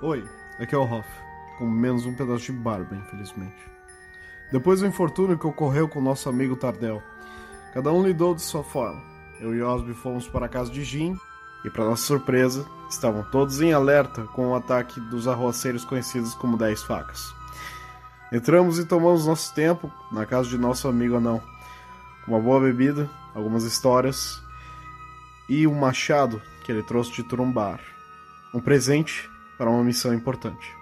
Oi, aqui é o Hoff, com menos um pedaço de barba, infelizmente. Depois do infortúnio que ocorreu com nosso amigo Tardel, cada um lidou de sua forma. Eu e Osby fomos para a casa de Jim, e para nossa surpresa, estavam todos em alerta com o ataque dos arroaceiros conhecidos como Dez Facas. Entramos e tomamos nosso tempo na casa de nosso amigo anão. Uma boa bebida, algumas histórias e um machado que ele trouxe de Turumbar. Um presente para uma missão importante.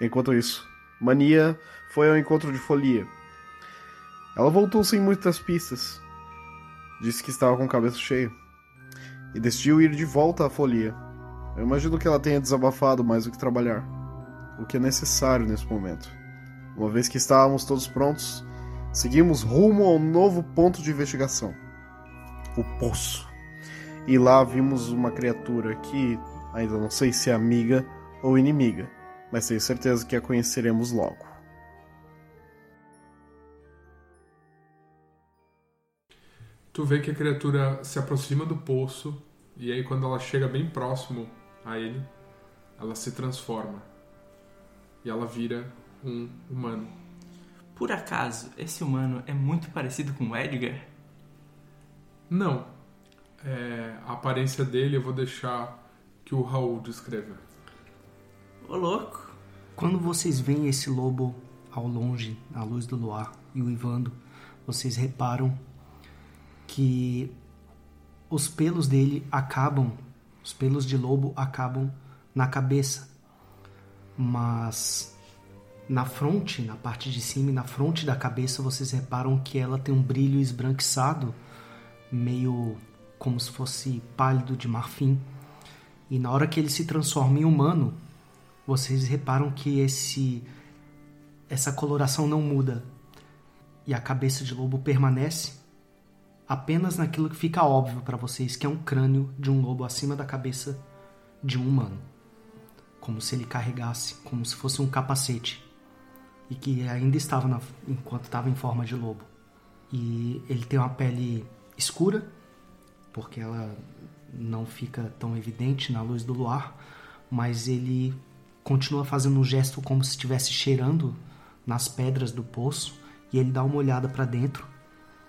Enquanto isso, Mania foi ao encontro de Folia. Ela voltou sem muitas pistas. Disse que estava com o cabeça cheio. E decidiu ir de volta à Folia. Eu imagino que ela tenha desabafado mais do que trabalhar. O que é necessário nesse momento. Uma vez que estávamos todos prontos, seguimos rumo ao novo ponto de investigação o poço. E lá vimos uma criatura que ainda não sei se é amiga ou inimiga, mas tenho certeza que a conheceremos logo. Tu vê que a criatura se aproxima do poço e aí quando ela chega bem próximo a ele, ela se transforma. E ela vira um humano. Por acaso, esse humano é muito parecido com o Edgar? Não. É, a aparência dele eu vou deixar que o Raul descreva. Ô louco. Quando vocês veem esse lobo ao longe, à luz do luar, e o Ivando, vocês reparam que os pelos dele acabam, os pelos de lobo acabam na cabeça. Mas na fronte, na parte de cima e na fronte da cabeça, vocês reparam que ela tem um brilho esbranquiçado, meio como se fosse pálido de marfim. E na hora que ele se transforma em humano, vocês reparam que esse essa coloração não muda. E a cabeça de lobo permanece apenas naquilo que fica óbvio para vocês, que é um crânio de um lobo acima da cabeça de um humano, como se ele carregasse, como se fosse um capacete. E que ainda estava na, enquanto estava em forma de lobo. E ele tem uma pele escura, porque ela não fica tão evidente na luz do luar, mas ele continua fazendo um gesto como se estivesse cheirando nas pedras do poço e ele dá uma olhada para dentro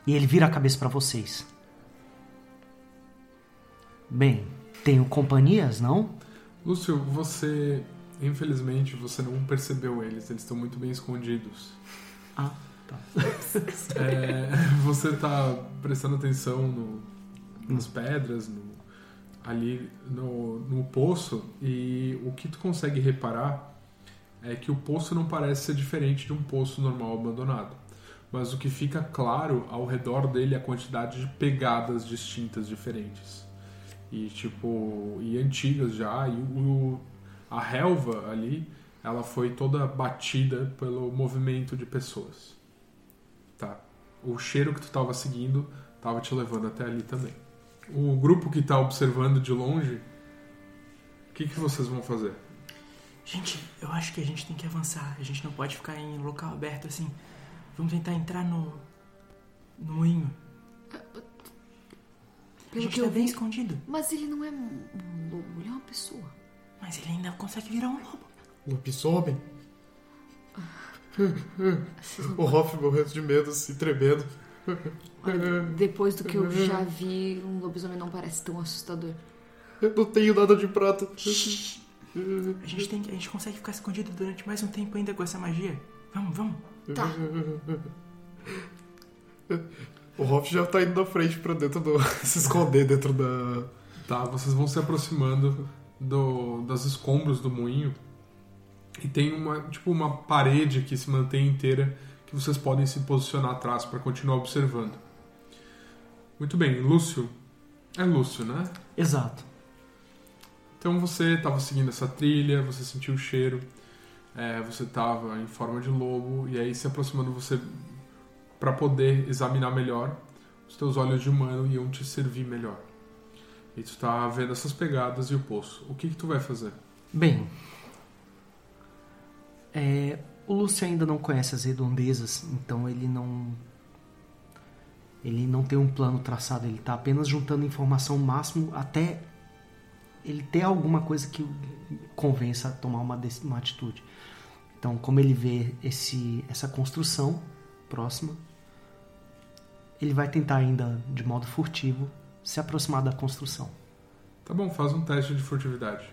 e ele vira a cabeça para vocês. Bem, tenho companhias, não? Lúcio, você infelizmente você não percebeu eles, eles estão muito bem escondidos. Ah, tá. É, você está prestando atenção no, nas pedras, no, ali no, no poço, e o que tu consegue reparar é que o poço não parece ser diferente de um poço normal abandonado. Mas o que fica claro ao redor dele é a quantidade de pegadas distintas diferentes. E tipo, e antigas já, e o, a relva ali, ela foi toda batida pelo movimento de pessoas. Tá. O cheiro que tu estava seguindo estava te levando até ali também. O grupo que está observando de longe, o que, que vocês vão fazer? Gente, eu acho que a gente tem que avançar. A gente não pode ficar em local aberto assim. Vamos tentar entrar no. no moinho. A Pelo gente que tá eu bem vi, escondido. mas ele não é um um lobo, ele é uma pessoa. Mas ele ainda consegue virar um lobo. Lobisomem? o Hoff morrendo de medo, se tremendo. Olha, depois do que eu já vi, um lobisomem não parece tão assustador. Eu não tenho nada de prata. A gente, tem, que- a gente consegue ficar escondido durante mais um tempo ainda com essa magia. Vamos, vamos. Tá, O Hoff já tá indo na frente pra dentro do. se esconder dentro da. Tá, vocês vão se aproximando do, das escombros do moinho e tem uma tipo uma parede que se mantém inteira que vocês podem se posicionar atrás para continuar observando. Muito bem, Lúcio. É Lúcio, né? Exato. Então você estava seguindo essa trilha, você sentiu o cheiro, é, você estava em forma de lobo e aí se aproximando você para poder examinar melhor, os teus olhos de humano iam te servir melhor. E tu tá vendo essas pegadas e o poço. O que que tu vai fazer? Bem, é, o Lúcio ainda não conhece as redondezas, então ele não. Ele não tem um plano traçado, ele está apenas juntando informação máximo até ele ter alguma coisa que convença a tomar uma, uma atitude. Então, como ele vê esse, essa construção próxima, ele vai tentar ainda de modo furtivo se aproximar da construção. Tá bom, faz um teste de furtividade.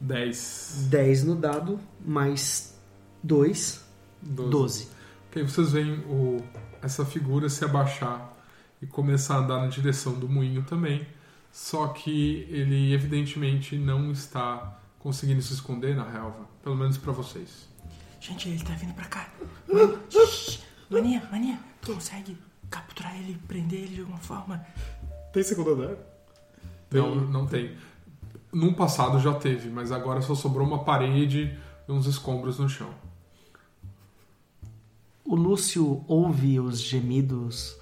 10. 10 no dado, mais 2, 12. 12. Ok, vocês veem o, essa figura se abaixar e começar a andar na direção do moinho também. Só que ele evidentemente não está conseguindo se esconder na relva. Pelo menos pra vocês. Gente, ele tá vindo pra cá. Man- Shhh. Maninha, maninha, tu consegue capturar ele, prender ele de alguma forma? Tem segundo andar? Não, não tem. Num passado já teve, mas agora só sobrou uma parede e uns escombros no chão. O Lúcio ouve os gemidos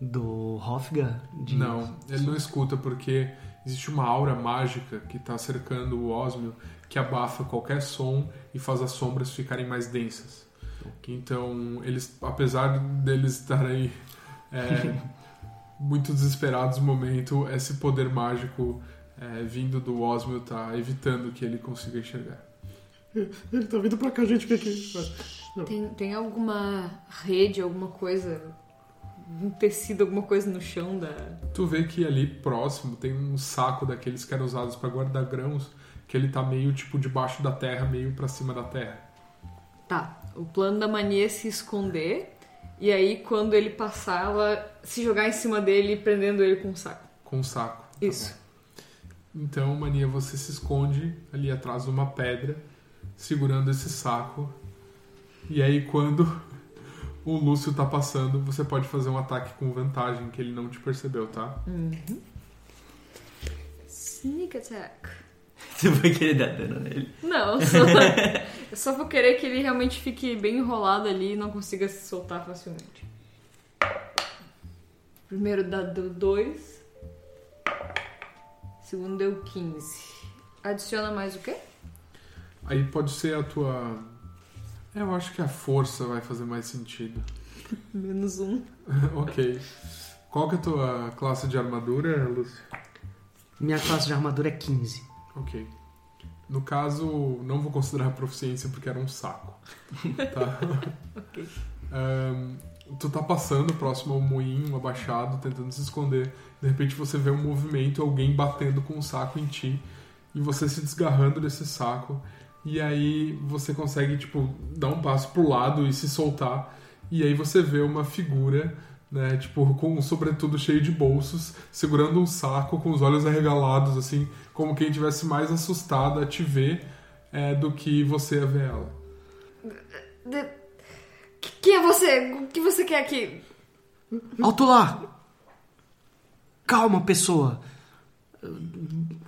do Hofgar? De... Não, ele não escuta porque existe uma aura mágica que está cercando o Osmio que abafa qualquer som e faz as sombras ficarem mais densas. Então, eles, apesar deles estarem é, muito desesperados no momento, esse poder mágico é, vindo do Osmio está evitando que ele consiga enxergar. Ele tá vindo pra cá, gente. O que é que ele faz? Tem, tem alguma rede, alguma coisa, um tecido, alguma coisa no chão da. Tu vê que ali próximo tem um saco daqueles que eram usados para guardar grãos, que ele tá meio tipo debaixo da terra, meio para cima da terra. Tá, o plano da mania é se esconder. E aí, quando ele passar, ela se jogar em cima dele, prendendo ele com um saco. Com um saco. tá Isso. bom. Então, Mania, você se esconde ali atrás de uma pedra, segurando esse saco. E aí, quando o Lúcio tá passando, você pode fazer um ataque com vantagem, que ele não te percebeu, tá? Sneak attack. Você vai querer dar dano nele. Não, eu só, eu só vou querer que ele realmente fique bem enrolado ali e não consiga se soltar facilmente. Primeiro deu 2. Segundo deu 15. Adiciona mais o quê? Aí pode ser a tua. Eu acho que a força vai fazer mais sentido. Menos um. ok. Qual que é a tua classe de armadura, Lúcio? Minha classe de armadura é 15. Ok. No caso, não vou considerar proficiência porque era um saco. Tá? Ok. Ahn, tu tá passando próximo ao moinho, abaixado, tentando se esconder. De repente você vê um movimento, alguém batendo com um saco em ti. E você se desgarrando desse saco. E aí você consegue, tipo, dar um passo pro lado e se soltar. E aí você vê uma figura, né, tipo, com um sobretudo cheio de bolsos, segurando um saco, com os olhos arregalados, assim, como quem tivesse mais assustado a te ver é, do que você a ver ela. De- Quem é você? O que você quer aqui? Alto lá! Calma, pessoa.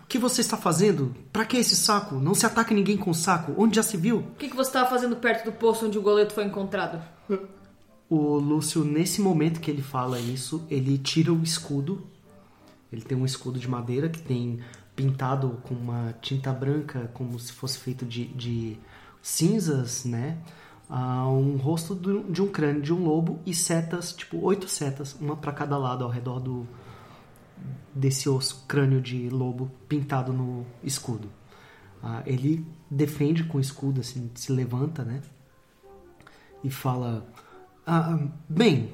O que você está fazendo? Pra que esse saco? Não se ataca ninguém com saco. Onde já se viu? O que, que você estava fazendo perto do poço onde o goleto foi encontrado? O Lúcio, nesse momento que ele fala isso, ele tira o escudo. Ele tem um escudo de madeira que tem pintado com uma tinta branca, como se fosse feito de, de cinzas, né? Ah, um rosto de um crânio de um lobo e setas, tipo oito setas, uma para cada lado ao redor do desse osso crânio de lobo pintado no escudo. Ah, ele defende com o escudo, assim, se levanta, né? E fala: ah, bem,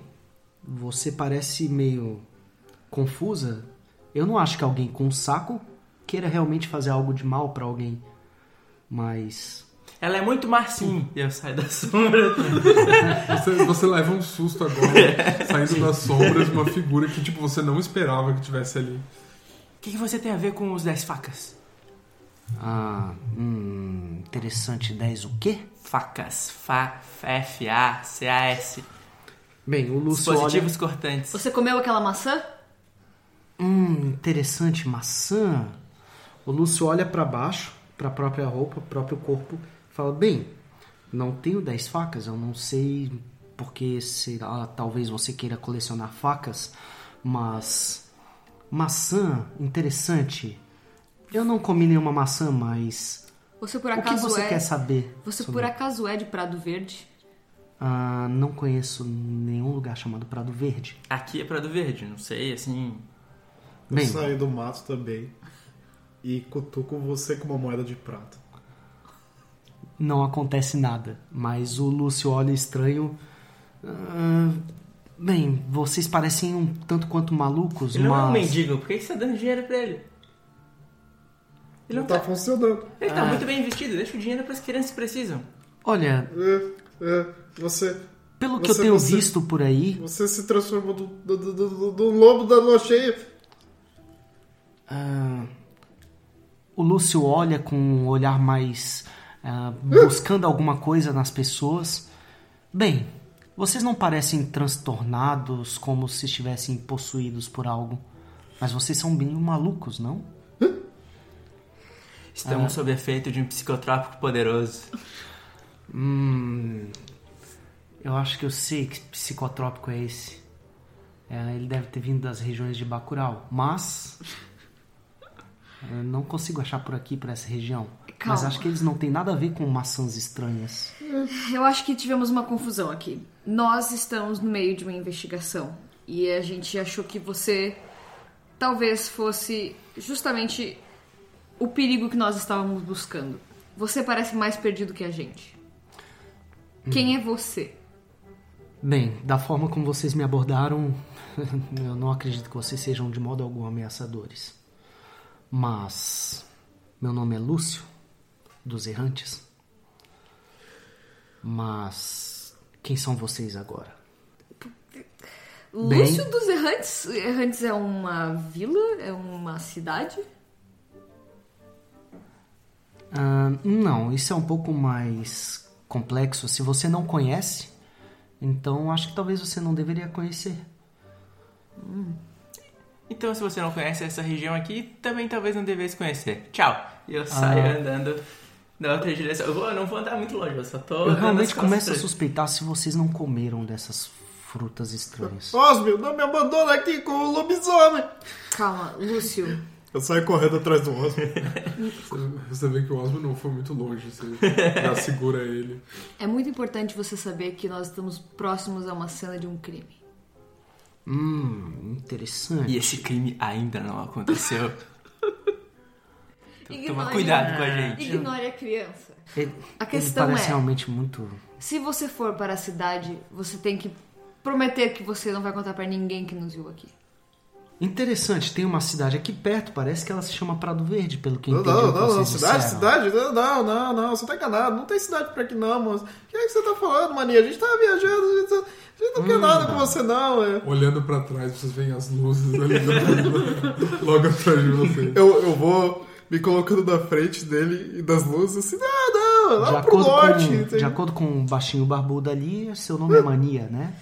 você parece meio confusa. Eu não acho que alguém com um saco queira realmente fazer algo de mal pra alguém. Mas Ela é muito Marcinho. E eu saio da sombra. Você, você leva um susto agora, saindo das sombras, uma figura que tipo você não esperava que tivesse ali. O que, que você tem a ver com os 10 facas? ah, hum, interessante 10 o quê? Facas. Fa, F-A-C-A-S. Bem, o Lúcio olha, Dispositivos cortantes. Você comeu aquela maçã? hum, interessante maçã. O Lúcio olha pra baixo, pra própria roupa, próprio corpo, fala: "Bem, não tenho 10 facas, eu não sei porque será, talvez você queira colecionar facas, mas maçã, interessante. Eu não comi nenhuma maçã, mas Você por o que acaso você é. quer saber? Você sobre- por acaso é de Prado Verde? Ah, não conheço nenhum lugar chamado Prado Verde. Aqui é Prado Verde, não sei, assim. Eu Bem. saio do mato também e cutuco você com uma moeda de prata. Não acontece nada, mas o Lúcio olha estranho. Ah, bem, vocês parecem um tanto quanto malucos, Ele não é um mas. mendigo, por que você tá dando dinheiro pra ele? Ele não Tá tá. funcionando. Ele Ah. tá muito bem investido, deixa o dinheiro pras crianças que precisam. Olha, É, é, você, pelo que eu Você- tenho você- visto por aí, você se transformou do, do, do, do- do lobo da lua cheia. ah, o Lúcio olha com um olhar mais. Ah, buscando alguma coisa nas pessoas. Bem, vocês não parecem transtornados como se estivessem possuídos por algo. Mas vocês são bem malucos, não? Estamos sob efeito de um psicotrópico poderoso. Hum. Eu acho que eu sei que psicotrópico é esse. É, ele deve ter vindo das regiões de Bacurau, mas. Não consigo achar por aqui, por essa região. Mas Calma. acho que eles não têm nada a ver com maçãs estranhas. Eu acho que tivemos uma confusão aqui. Nós estamos no meio de uma investigação e a gente achou que você talvez fosse justamente o perigo que nós estávamos buscando. Você parece mais perdido que a gente. Quem é você? Bem, da forma como vocês me abordaram, eu não acredito que vocês sejam de modo algum ameaçadores. Mas. Meu nome é Lúcio, dos Errantes. Mas. Quem são vocês agora? Bem- Lúcio dos Errantes? Errantes é uma vila? É uma cidade? Ah, não, isso é um pouco mais complexo. Se você não conhece, então acho que talvez você não deveria conhecer. Então, se você não conhece essa região aqui, também talvez não devesse conhecer. Tchau. E eu saio andando na outra direção. Eu, vou, eu não vou andar muito longe, eu só tô. Eu realmente começo a suspeitar se vocês não comeram dessas frutas estranhas. Osmio, não me abandona aqui com o lobisomem. Calma, Lúcio. Eu saio correndo atrás do Osmio. Você- Você vê que o Osmo não foi muito longe, você já segura ele. É muito importante você saber que nós estamos próximos a uma cena de um crime. Hum, interessante. E esse crime ainda não aconteceu. Então, toma cuidado com a gente. Ignore a criança. Ele, A questão ele parece é- realmente muito. Se você for para a cidade, você tem que prometer que você não vai contar pra ninguém que nos viu aqui. Interessante, tem uma cidade aqui perto, parece que ela se chama Prado Verde, pelo que Não, entendi. não, o que não, não, vocês cidade, disseram. cidade, não, não, não, não, você tá enganado, não tem cidade por aqui não, moço. O que é que você tá falando, maninha? A gente tá viajando, a gente, a gente não quer nada com você não, é. Olhando pra trás, vocês veem as luzes ali do- logo atrás de vocês. Eu, eu vou me colocando na frente dele e das luzes assim, não, não, De lá pro acordo, norte. com, de acordo com o baixinho barbudo ali, seu nome é Mania, né?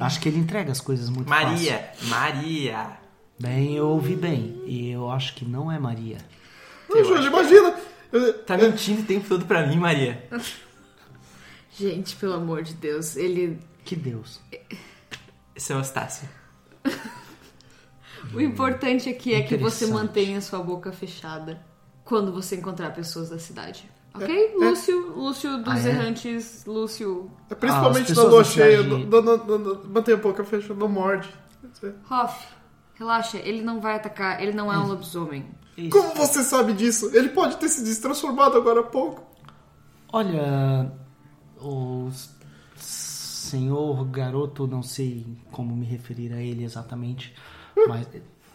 Acho que ele entrega as coisas muito fácil. Maria, Maria. Bem, eu ouvi bem. E eu acho que não é Maria. Não, Jorge, imagina. Eu- Tá mentindo o tempo todo pra mim, Maria. Gente, pelo amor de Deus, ele. Que Deus. É o Eustácio. O importante aqui é que você mantenha sua boca fechada quando você encontrar pessoas da cidade. Ok? Lúcio, Lúcio dos Ah, é? Errantes, Lúcio É principalmente as na lua cheia, mantenha a boca fechada, não morde. Hoff. Relaxa, ele não vai atacar, ele não é um lobisomem. Isso. Como você sabe disso? Ele pode ter se destransformado agora há pouco. Olha, o senhor garoto, não sei como me referir a ele exatamente, mas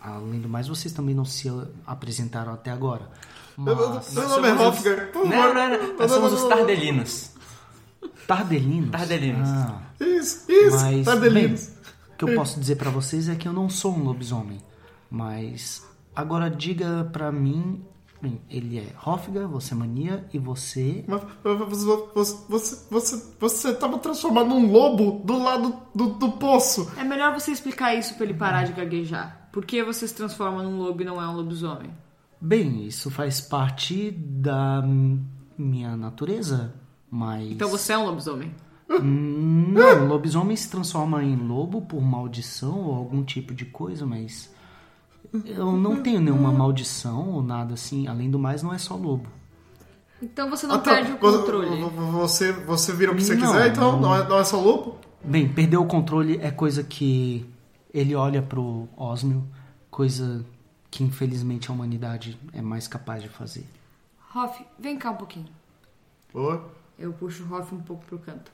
além do mais, vocês também não se apresentaram até agora. Meu Mas, meu nome é somos Hofgar. Não, não, não. Nós somos os Tardelinos. Tardelinos? Tardelinos. Ah, Isso, isso, mas, Tardelinos. bem, o que eu posso dizer pra vocês é que eu não sou um lobisomem. Mas, agora diga pra mim, ele é Hofgar, você é Mania, e você... Mas você, você, você, você, você tava transformado num lobo do lado do, do poço. É melhor você explicar isso pra ele parar de gaguejar. Por que você se transforma num lobo e não é um lobisomem? Bem, isso faz parte da minha natureza, mas... Então você é um lobisomem. Hum, Não, lobisomem se transforma em lobo por maldição ou algum tipo de coisa, mas... Eu não tenho nenhuma maldição ou nada assim. Além do mais, não é só lobo. Então você não Ah, tá. perde o controle. Você, você vira o que você Não, quiser, então? não. Não é, não é só lobo? Bem, perder o controle é coisa que ele olha pro Osmio coisa que infelizmente a humanidade é mais capaz de fazer. Hoff, vem cá um pouquinho. Ô, Eu puxo o Hoff um pouco pro canto.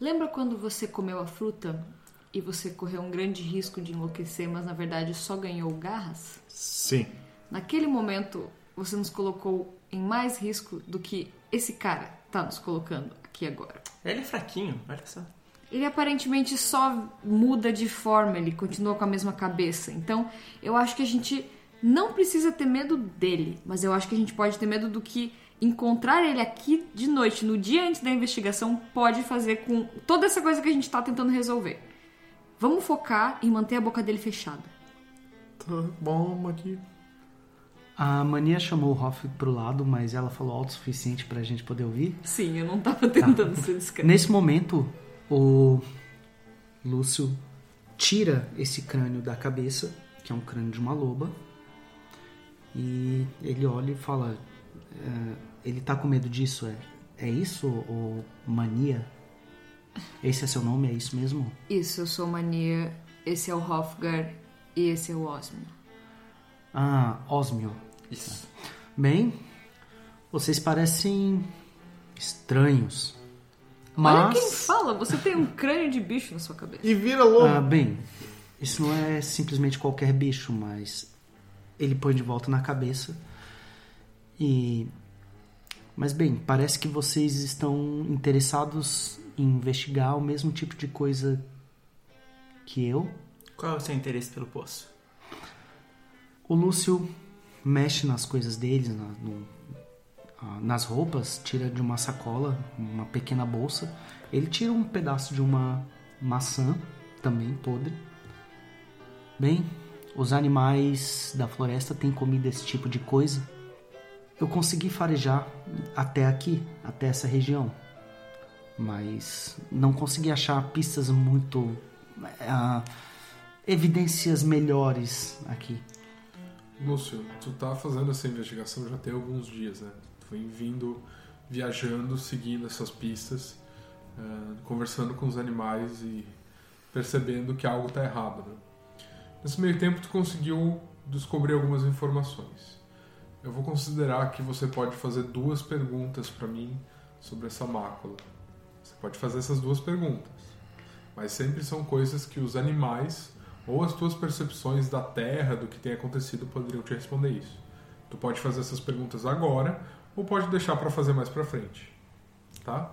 Lembra quando você comeu a fruta e você correu um grande risco de enlouquecer, mas na verdade só ganhou garras? sim. Naquele momento, você nos colocou em mais risco do que esse cara tá nos colocando aqui agora. Ele é fraquinho, olha só. Ele aparentemente só muda de forma, ele continua com a mesma cabeça. Então, eu acho que a gente não precisa ter medo dele, mas eu acho que a gente pode ter medo do que encontrar ele aqui de noite, no dia antes da investigação, pode fazer com toda essa coisa que a gente tá tentando resolver. Vamos focar em manter a boca dele fechada. Tá bom, aqui. A Mania chamou o Hoff pro lado, mas ela falou alto o suficiente pra gente poder ouvir. Sim, eu não tava tentando ser discreto. Nesse momento, o Lúcio tira esse crânio da cabeça, que é um crânio de uma loba, e ele olha e fala: é, Ele tá com medo disso? É, é isso, ou mania? Esse é seu nome? É isso mesmo? Isso, eu sou Mania, esse é o Hofgar e esse é o Osmio. Ah, Osmio. Isso. Bem, vocês parecem estranhos. Olha Mas. quem fala, você tem um crânio de bicho na sua cabeça. E vira lobo. Ah, bem, isso não é simplesmente qualquer bicho, mas ele põe de volta na cabeça. E. Mas bem, parece que vocês estão interessados investigar o mesmo tipo de coisa que eu. Qual é o seu interesse pelo poço? O Lúcio mexe nas coisas deles, na- no- nas roupas, tira de uma sacola uma pequena bolsa. Ele tira um pedaço de uma maçã, também podre. Bem, os animais da floresta têm comido esse tipo de coisa. Eu consegui farejar até aqui, até essa região. Mas não consegui achar pistas muito. ah, evidências melhores aqui. Lúcio, tu tá fazendo essa investigação já tem alguns dias, né? Tu vem vindo, viajando, seguindo essas pistas, eh, conversando com os animais e percebendo que algo tá errado, né? Nesse meio tempo tu conseguiu descobrir algumas informações. Eu vou considerar que você pode fazer duas perguntas para mim sobre essa mácula. Pode fazer essas duas perguntas, mas sempre são coisas que os animais ou as tuas percepções da Terra, do que tem acontecido, poderiam te responder isso. Tu pode fazer essas perguntas agora ou pode deixar para fazer mais para frente. Tá?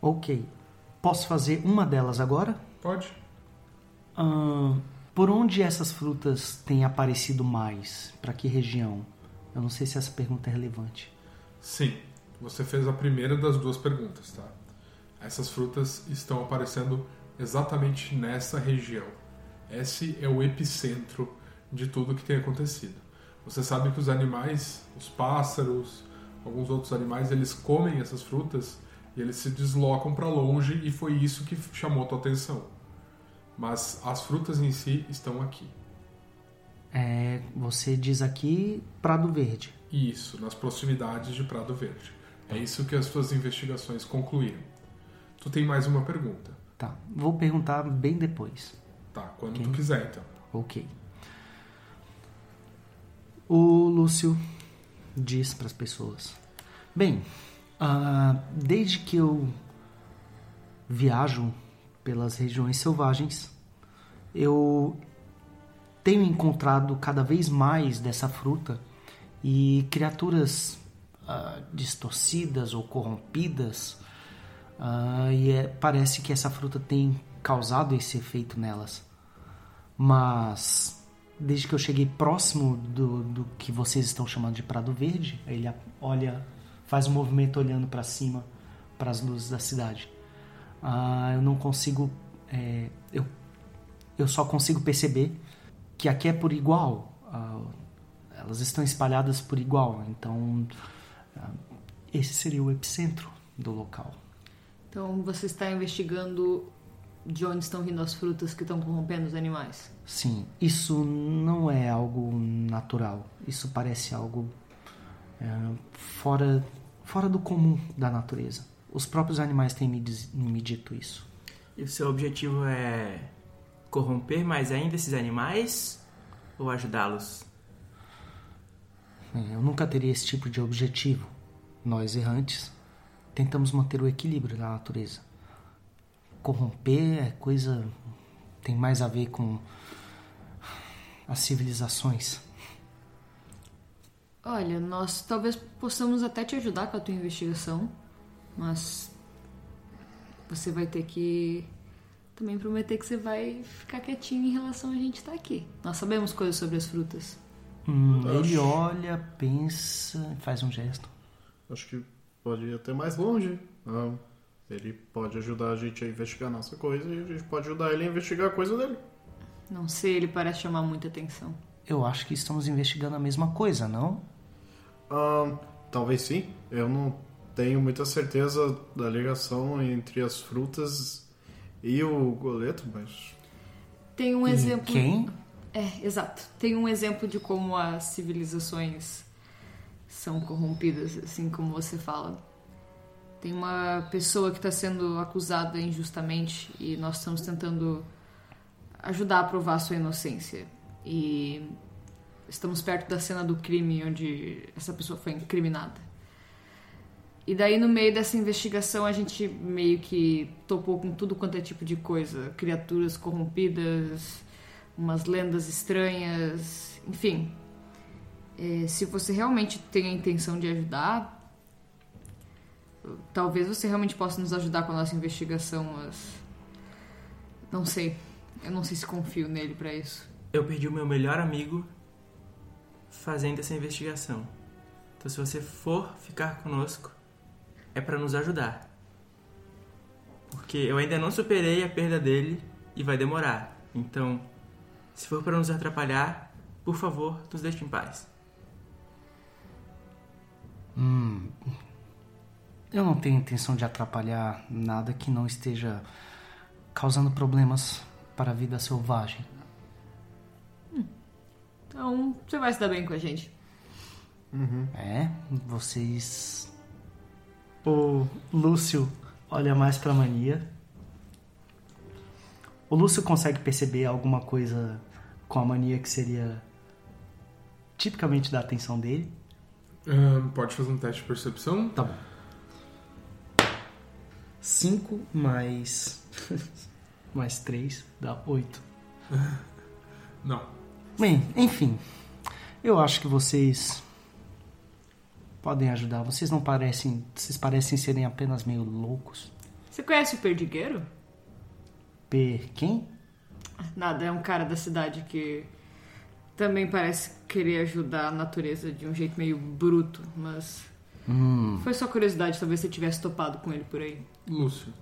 Ok. Posso fazer uma delas agora? Pode. Ahn, por onde essas frutas têm aparecido mais? Para que região? Eu não sei se essa pergunta é relevante. Sim, você fez a primeira das duas perguntas, tá? Essas frutas estão aparecendo exatamente nessa região. Esse é o epicentro de tudo que tem acontecido. Você sabe que os animais, os pássaros, alguns outros animais, eles comem essas frutas e eles se deslocam para longe e foi isso que chamou a tua atenção. Mas as frutas em si estão aqui. É, você diz aqui Prado Verde. Isso, nas proximidades de Prado Verde. É isso que as suas investigações concluíram. Tu tem mais uma pergunta. Tá. Vou perguntar bem depois. Tá, quando Ok. tu quiser então. Ok. O Lúcio diz para as pessoas: Bem, ah, desde que eu viajo pelas regiões selvagens, eu tenho encontrado cada vez mais dessa fruta e criaturas ah, distorcidas ou corrompidas. Ah, e é- parece que essa fruta tem causado esse efeito nelas. Mas desde que eu cheguei próximo do, do que vocês estão chamando de Prado Verde, ele olha, faz um movimento olhando para cima, para as luzes da cidade. Ah, eu não consigo, é, eu, eu só consigo perceber que aqui é por igual. Ah, elas estão espalhadas por igual, então esse seria o epicentro do local. Então você está investigando de onde estão vindo as frutas que estão corrompendo os animais. Sim, isso não é algo natural. Isso parece algo é, fora, fora do comum da natureza. Os próprios animais têm me, diz- me dito isso. E o seu objetivo é corromper mais ainda esses animais? ou ajudá-los? Eu nunca teria esse tipo de objetivo. Nós errantes tentamos manter o equilíbrio na natureza. Corromper é coisa. tem mais a ver com as civilizações. Olha, nós talvez possamos até te ajudar com a tua investigação, mas você vai ter que também prometer que você vai ficar quietinho em relação a gente estar aqui. Nós sabemos coisas sobre as frutas. Hum, ele olha, pensa, faz um gesto. Acho que pode ir até mais longe. Ah, ele pode ajudar a gente a investigar a nossa coisa e a gente pode ajudar ele a investigar a coisa dele. Não sei, ele parece chamar muita atenção. Eu acho que estamos investigando a mesma coisa, não? Ah, talvez sim. Eu não tenho muita certeza da ligação entre as frutas e o goleto, mas. Tem um E exemplo. Quem? É, exato. Tem um exemplo de como as civilizações são corrompidas, assim como você fala. Tem uma pessoa que está sendo acusada injustamente e nós estamos tentando ajudar a provar sua inocência. E estamos perto da cena do crime onde essa pessoa foi incriminada. E daí, no meio dessa investigação, a gente meio que topou com tudo quanto é tipo de coisa: criaturas corrompidas, umas lendas estranhas, enfim. É, se você realmente tem a intenção de ajudar, talvez você realmente possa nos ajudar com a nossa investigação, mas. Não sei. Eu não sei se confio nele pra isso. Eu perdi o meu melhor amigo fazendo essa investigação. Então, se você for ficar conosco, é pra nos ajudar. Porque eu ainda não superei a perda dele e vai demorar. Então, se for pra nos atrapalhar, por favor, nos deixe em paz. Hum, eu não tenho intenção de atrapalhar nada que não esteja causando problemas para a vida selvagem. Então, você vai se dar bem com a gente. É, vocês. O Lúcio olha mais pra mania. O Lúcio consegue perceber alguma coisa com a mania que seria tipicamente da atenção dele. Pode fazer um teste de percepção. Tá bom. 5 mais. mais 3 dá 8. Não. Bem, enfim. Eu acho que vocês podem ajudar. Vocês não parecem. Vocês parecem serem apenas meio loucos. Você conhece o Perdigueiro? Per. Quem? Nada, é um cara da cidade que também parece querer ajudar a natureza de um jeito meio bruto, mas Hum. foi só curiosidade, talvez você tivesse topado com ele por aí. Lúcio,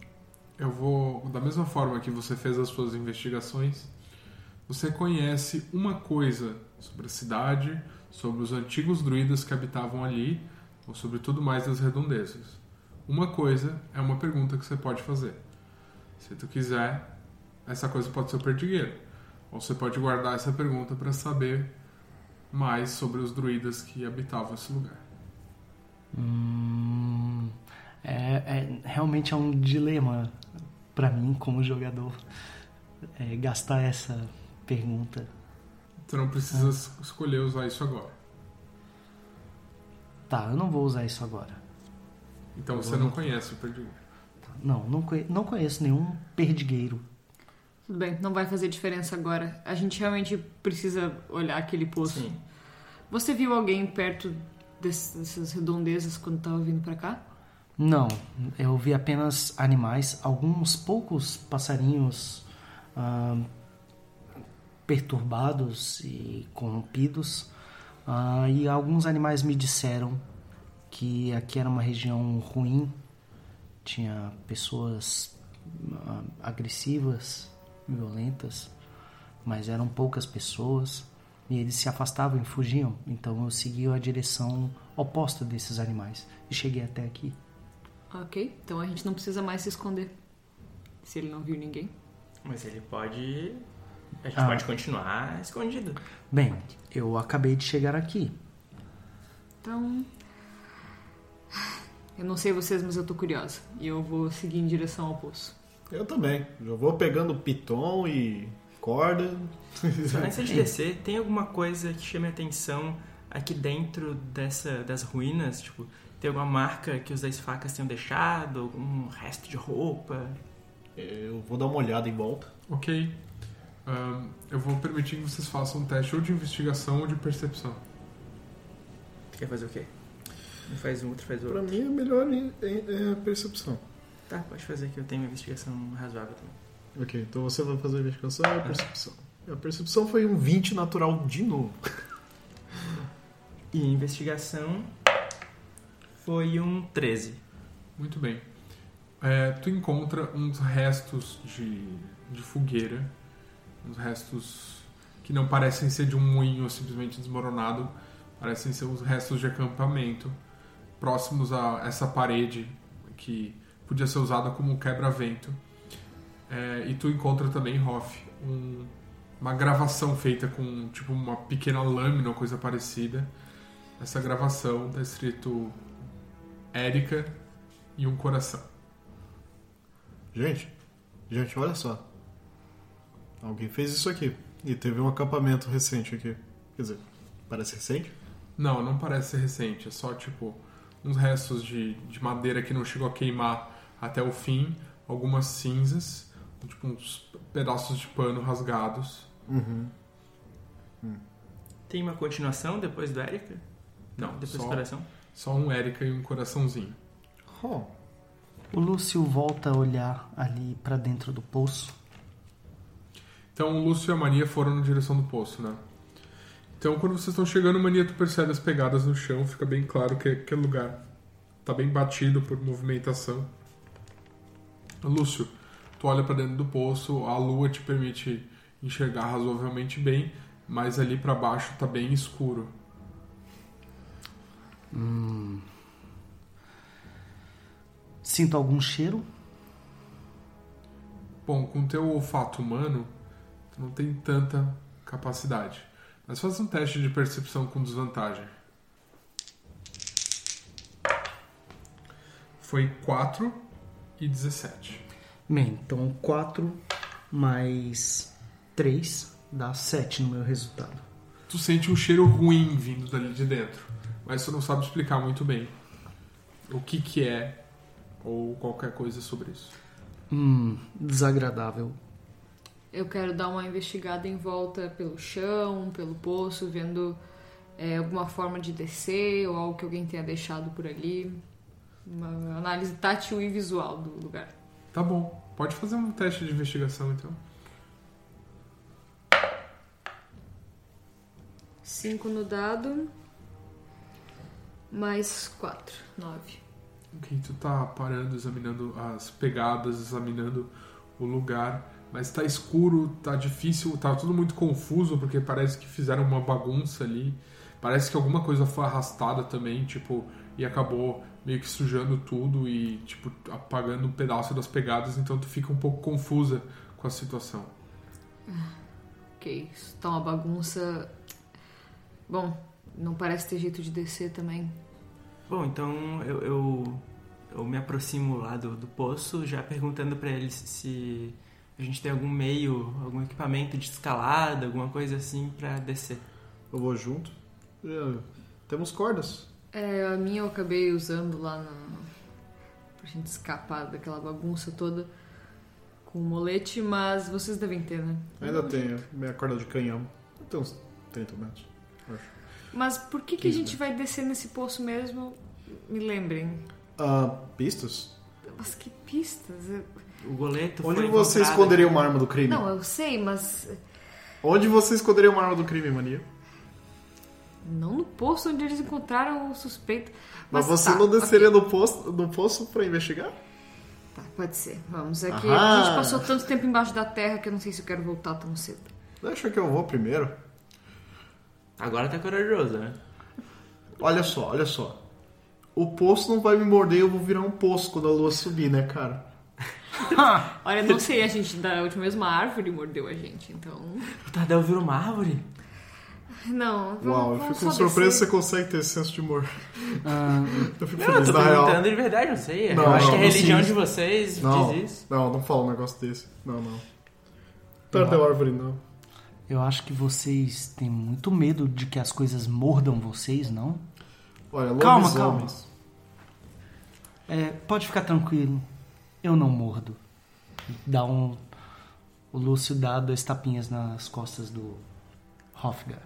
eu vou. Da mesma forma que você fez as suas investigações, você conhece uma coisa sobre a cidade, sobre os antigos druidas que habitavam ali, ou sobre tudo mais das redondezas. Uma coisa é uma pergunta que você pode fazer. Se tu quiser, essa coisa pode ser o perdigueiro. Ou você pode guardar essa pergunta para saber mais sobre os druidas que habitavam esse lugar. Hum, é, é- realmente é um dilema pra mim como jogador é, gastar essa pergunta. Você não precisa es- escolher usar isso agora. Tá, eu não vou usar isso agora. Então você não conhece o perdigueiro. Não, não, conhe- não conheço nenhum perdigueiro. Tudo bem, não vai fazer diferença agora. A gente realmente precisa olhar aquele poço. Sim. Você viu alguém perto dess- dessas redondezas quando tava vindo pra cá? Não, eu vi apenas animais, alguns poucos passarinhos ah, perturbados e corrompidos, ah, e alguns animais me disseram que aqui era uma região ruim, tinha pessoas ah, agressivas, violentas, mas eram poucas pessoas e eles se afastavam e fugiam, então eu segui a direção oposta desses animais e cheguei até aqui. Ok, então a gente não precisa mais se esconder. Se ele não viu ninguém. Mas ele pode. A gente Ah. pode continuar escondido. Bem, eu acabei de chegar aqui. Então. Eu não sei vocês, mas eu tô curiosa. E eu vou seguir em direção ao poço. Eu também. Já vou pegando o piton e corda. Antes de descer, tem alguma coisa que chame a atenção aqui dentro dessa, das ruínas? Tipo, tem alguma marca que os das facas tenham deixado? Algum resto de roupa? Eu vou dar uma olhada em volta. Ok. Ahn, eu vou permitir que vocês façam um teste ou de investigação ou de percepção. Tu quer fazer o quê? Um faz um, outro faz Pra outro. mim, é melhor é, é a percepção. Tá, pode fazer que eu tenho uma investigação razoável também. Ok, então você vai fazer a investigação e a percepção. A percepção foi um 20 natural de novo. E investigação foi um 13. Muito bem. É, tu encontra uns restos de, de fogueira, uns restos que não parecem ser de um moinho simplesmente desmoronado, parecem ser uns restos de acampamento próximos a essa parede que podia ser usada como quebra-vento. É, e tu encontra também, Hoff, um- uma gravação feita com tipo uma pequena lâmina ou coisa parecida. Essa gravação está escrito Érica e um coração. Gente, gente, olha só. Alguém fez isso aqui. E teve um acampamento recente aqui. Quer dizer, parece recente? Não, não parece ser recente. É só tipo uns restos de, de madeira que não chegou a queimar até o fim, algumas cinzas, tipo uns pedaços de pano rasgados. Uhum. Tem uma continuação depois do Erika? Não, Depois do só, coração? só um Érica e um coraçãozinho. Oh, O Lúcio volta a olhar ali pra dentro do poço. Então o Lúcio e a Mania foram na direção do poço, né? Então quando vocês estão chegando, Mania, tu percebe as pegadas no chão, fica bem claro que aquele lugar tá bem batido por movimentação. Lúcio, tu olha pra dentro do poço, a lua te permite enxergar razoavelmente bem, mas ali pra baixo tá bem escuro. Sinto algum cheiro? Bom, com teu olfato humano, tu não tem tanta capacidade. Mas faz um teste de percepção com desvantagem. Foi 4 e 17. Bem, então 4 mais 3 dá 7 no meu resultado. Tu sente um cheiro ruim vindo dali de dentro, mas tu não sabe explicar muito bem o que que é ou qualquer coisa sobre isso. Hum, desagradável. Eu quero dar uma investigada em volta pelo chão, pelo poço, vendo é, alguma forma de descer ou algo que alguém tenha deixado por ali. Uma análise tátil e visual do lugar. Tá bom, pode fazer um teste de investigação então. Cinco no dado. Mais quatro. Nove. Ok, tu tá parando, examinando as pegadas, examinando o lugar, mas tá escuro, tá difícil, tá tudo muito confuso, porque parece que fizeram uma bagunça ali. Parece que alguma coisa foi arrastada também, tipo, e acabou meio que sujando tudo e, tipo, apagando um pedaço das pegadas, então tu fica um pouco confusa com a situação. Ok, isso tá uma bagunça. Bom, não parece ter jeito de descer também. Bom, então eu, eu, eu me aproximo lá do, do poço, já perguntando pra eles se a gente tem algum meio, algum equipamento de escalada, alguma coisa assim pra descer. eu vou junto. É, temos cordas. É, a minha eu acabei usando lá na. pra gente escapar daquela bagunça toda com o molete, mas vocês devem ter, né? Ainda tenho minha corda de canhão. Tem uns 30 metros. Mas por que, que a 15, gente vai descer nesse poço mesmo? Me lembrem. Ah, pistas? Mas que pistas? Eu- O goleto Onde foi você encontrado- esconderia uma arma do crime? Não, eu sei, mas. Onde você esconderia uma arma do crime, mania? Não no poço onde eles encontraram o suspeito. Mas, você tá, não desceria ok. no, poço, no poço pra investigar? Tá, pode ser. Vamos. É que Aham. a gente passou tanto tempo embaixo da terra que eu não sei se eu quero voltar tão cedo. Deixa que eu vou primeiro. Agora tá corajoso, né? Olha só, olha só. O poço não vai me morder, eu vou virar um poço quando a lua subir, né, cara? Olha, não sei, a gente da última vez uma árvore mordeu a gente, então. O Tadeu virou uma árvore? Não, vamos, Uau, eu vamos fico surpreso que descer. você consegue ter esse senso de humor. Ah, Eu fico Não, eu feliz, tô na real. perguntando de verdade, não sei. Não, eu acho não, que a religião sim. de vocês Não, diz isso. não, não fala um negócio desse. Não, não. Tardel árvore não. Eu acho que vocês têm muito medo de que as coisas mordam vocês, não? Olha, Calma, lobisomens. É, pode ficar tranquilo. Eu não mordo. Dá um. O Lúcio dá dois tapinhas nas costas do Hofgar.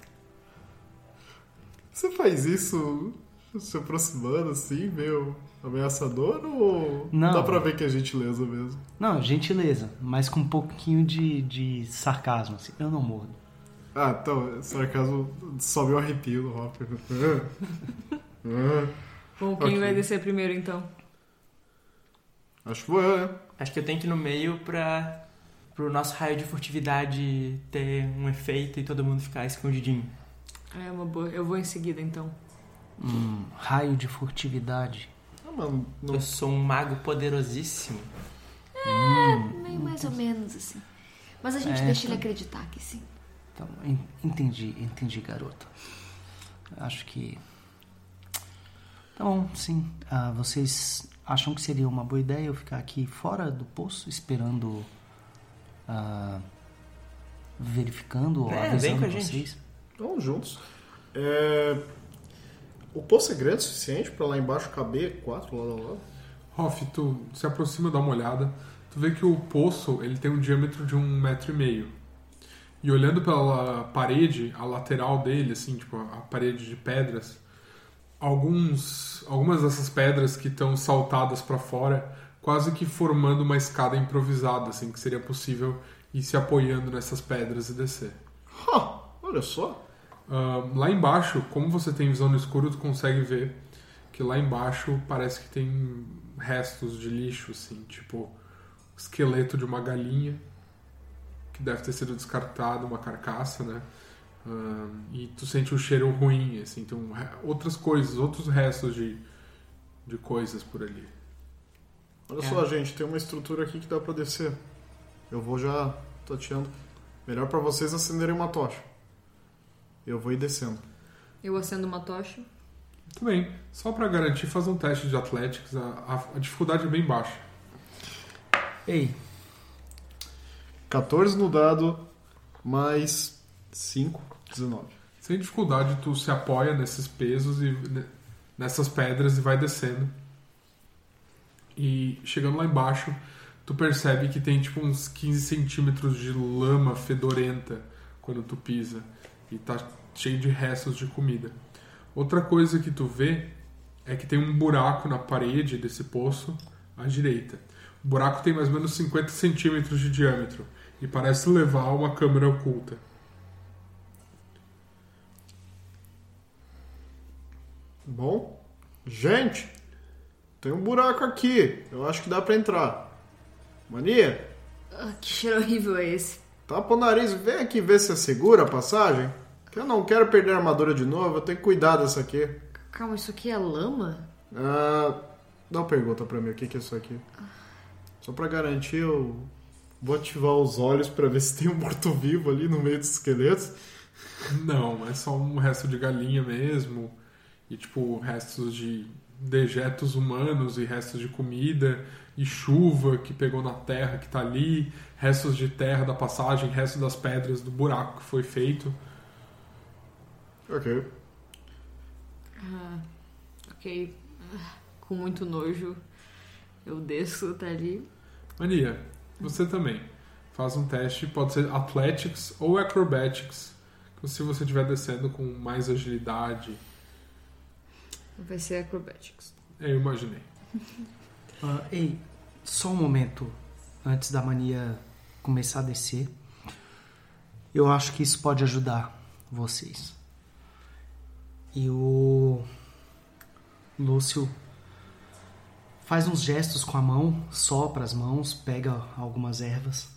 Você faz isso se aproximando assim, meio ameaçador ou Não. dá pra ver que é gentileza mesmo? Não, gentileza, mas com um pouquinho de, de sarcasmo. Assim. Eu não mordo. Ah, então, sarcasmo sobe o arrepio do Hopper. Bom, quem Ok. vai descer primeiro então? Acho que vou eu, né? Acho que eu tenho que ir no meio pra pro nosso raio de furtividade ter um efeito e todo mundo ficar escondidinho. É uma boa. Eu vou em seguida então. Hum, raio de furtividade. Ah, mano, não... Eu sou um mago poderosíssimo. Meio mais ou menos assim. Mas a gente É, deixa ele tá. acreditar que sim. Então, en- entendi, entendi, garota. Acho que. Tá bom, sim. Ah, vocês acham que seria uma boa ideia eu ficar aqui fora do poço, esperando. ah, verificando ou É, vem avisando com a gente. Vamos juntos. É... O poço é grande o suficiente pra lá embaixo caber quatro lado a lado? Hoff, tu se aproxima, dá uma olhada. Tu vê que o poço ele tem um diâmetro de um metro e meio. E olhando pela parede, a lateral dele, assim, tipo a parede de pedras, alguns, algumas dessas pedras que estão saltadas para fora, quase que formando uma escada improvisada, assim, que seria possível ir se apoiando nessas pedras e descer. Ha, olha só. Ah, lá embaixo, como você tem visão no escuro, tu consegue ver que lá embaixo parece que tem restos de lixo, assim, tipo esqueleto de uma galinha que deve ter sido descartado, uma carcaça, né? Ah, e tu sente um cheiro ruim, assim, tem um outras coisas, outros restos de, de coisas por ali. Olha É. só, gente, tem uma estrutura aqui que dá pra descer. Eu vou já tateando. Melhor pra vocês acenderem uma tocha. Eu vou ir descendo. Eu acendo uma tocha. Muito bem, só para garantir, faz um teste de Athletics, a, a- a dificuldade é bem baixa. Ei, 14 no dado, mais 5, 19. Sem dificuldade, tu se apoia nesses pesos e ne- nessas pedras e vai descendo. E chegando lá embaixo, tu percebe que tem tipo uns 15 centímetros de lama fedorenta quando tu pisa. E tá cheio de restos de comida. Outra coisa que tu vê é que tem um buraco na parede desse poço à direita. O buraco tem mais ou menos 50 centímetros de diâmetro e parece levar a uma câmera oculta. Bom, gente, tem um buraco aqui. Eu acho que dá pra entrar. Mania, Ah, que cheiro horrível é esse? Tapa o nariz, vem aqui ver se é segura a passagem. Que eu não quero perder a armadura de novo, eu tenho que cuidar dessa aqui. Calma, isso aqui é lama? Ah, dá uma pergunta pra mim, o que que é isso aqui? Só pra garantir, eu vou ativar os olhos pra ver se tem um morto-vivo ali no meio dos esqueletos. Não, é só um resto de galinha mesmo. E tipo, restos de dejetos humanos e restos de comida e chuva que pegou na terra que tá ali, restos de terra da passagem, restos das pedras do buraco que foi feito. Ok. Ah, ok. Ah, Com muito nojo, eu desço tá ali. Mania, você também. Faz um teste, pode ser Athletics ou Acrobatics, se você estiver descendo com mais agilidade. Vai ser acrobatics. Eu imaginei. ah, ei, só um momento antes da mania começar a descer. Eu acho que isso pode ajudar vocês. E o Lúcio faz uns gestos com a mão, sopra as mãos, pega algumas ervas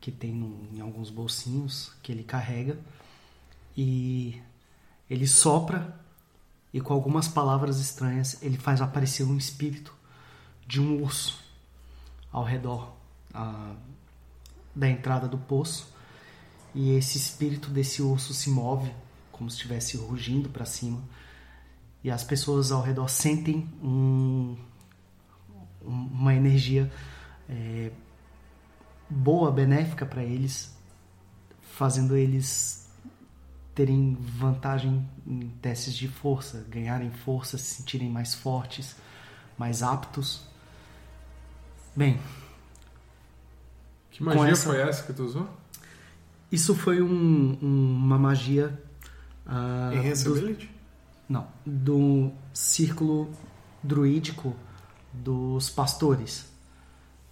que tem em alguns bolsinhos que ele carrega e ele sopra e com algumas palavras estranhas ele faz aparecer um espírito de um urso ao redor ah, da entrada do poço e esse espírito desse urso se move como se estivesse rugindo para cima e as pessoas ao redor sentem um- uma energia é, boa, benéfica para eles fazendo eles terem vantagem em testes de força, ganharem força, se sentirem mais fortes, mais aptos. Bem, Que magia essa- foi essa que tu usou? isso foi um- uma magia ah, do, Enhanceability? não, do círculo druídico dos pastores.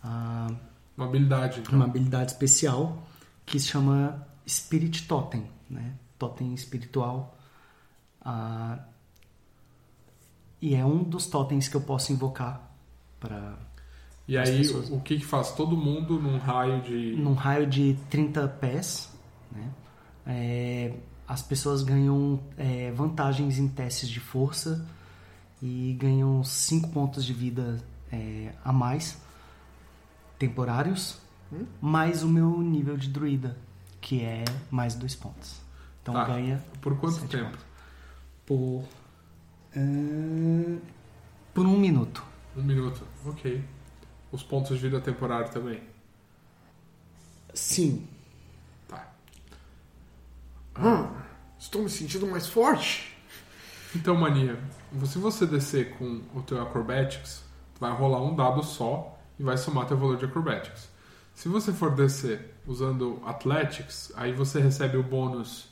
Ah, Uma habilidade, então. uma habilidade especial que se chama Spirit Totem, né? Totem espiritual. Ah, e é um dos totens que eu posso invocar para E aí, pessoas. o que que faz? Todo mundo num raio de... num raio de 30 pés, né? É, as pessoas ganham é, vantagens em testes de força e ganham 5 pontos de vida é, a mais, temporários, mais o meu nível de druida, que é mais 2 pontos. Então Tá. ganha Por quanto sete tempo? pontos. Por, ah, por um minuto. Um minuto. Ok. Os pontos de vida temporário também. Sim. Tá. Ah, estou me sentindo mais forte. Então, Mania, se você descer com o teu Acrobatics, vai rolar um dado só e vai somar teu valor de Acrobatics. Se você for descer usando Athletics, aí você recebe o bônus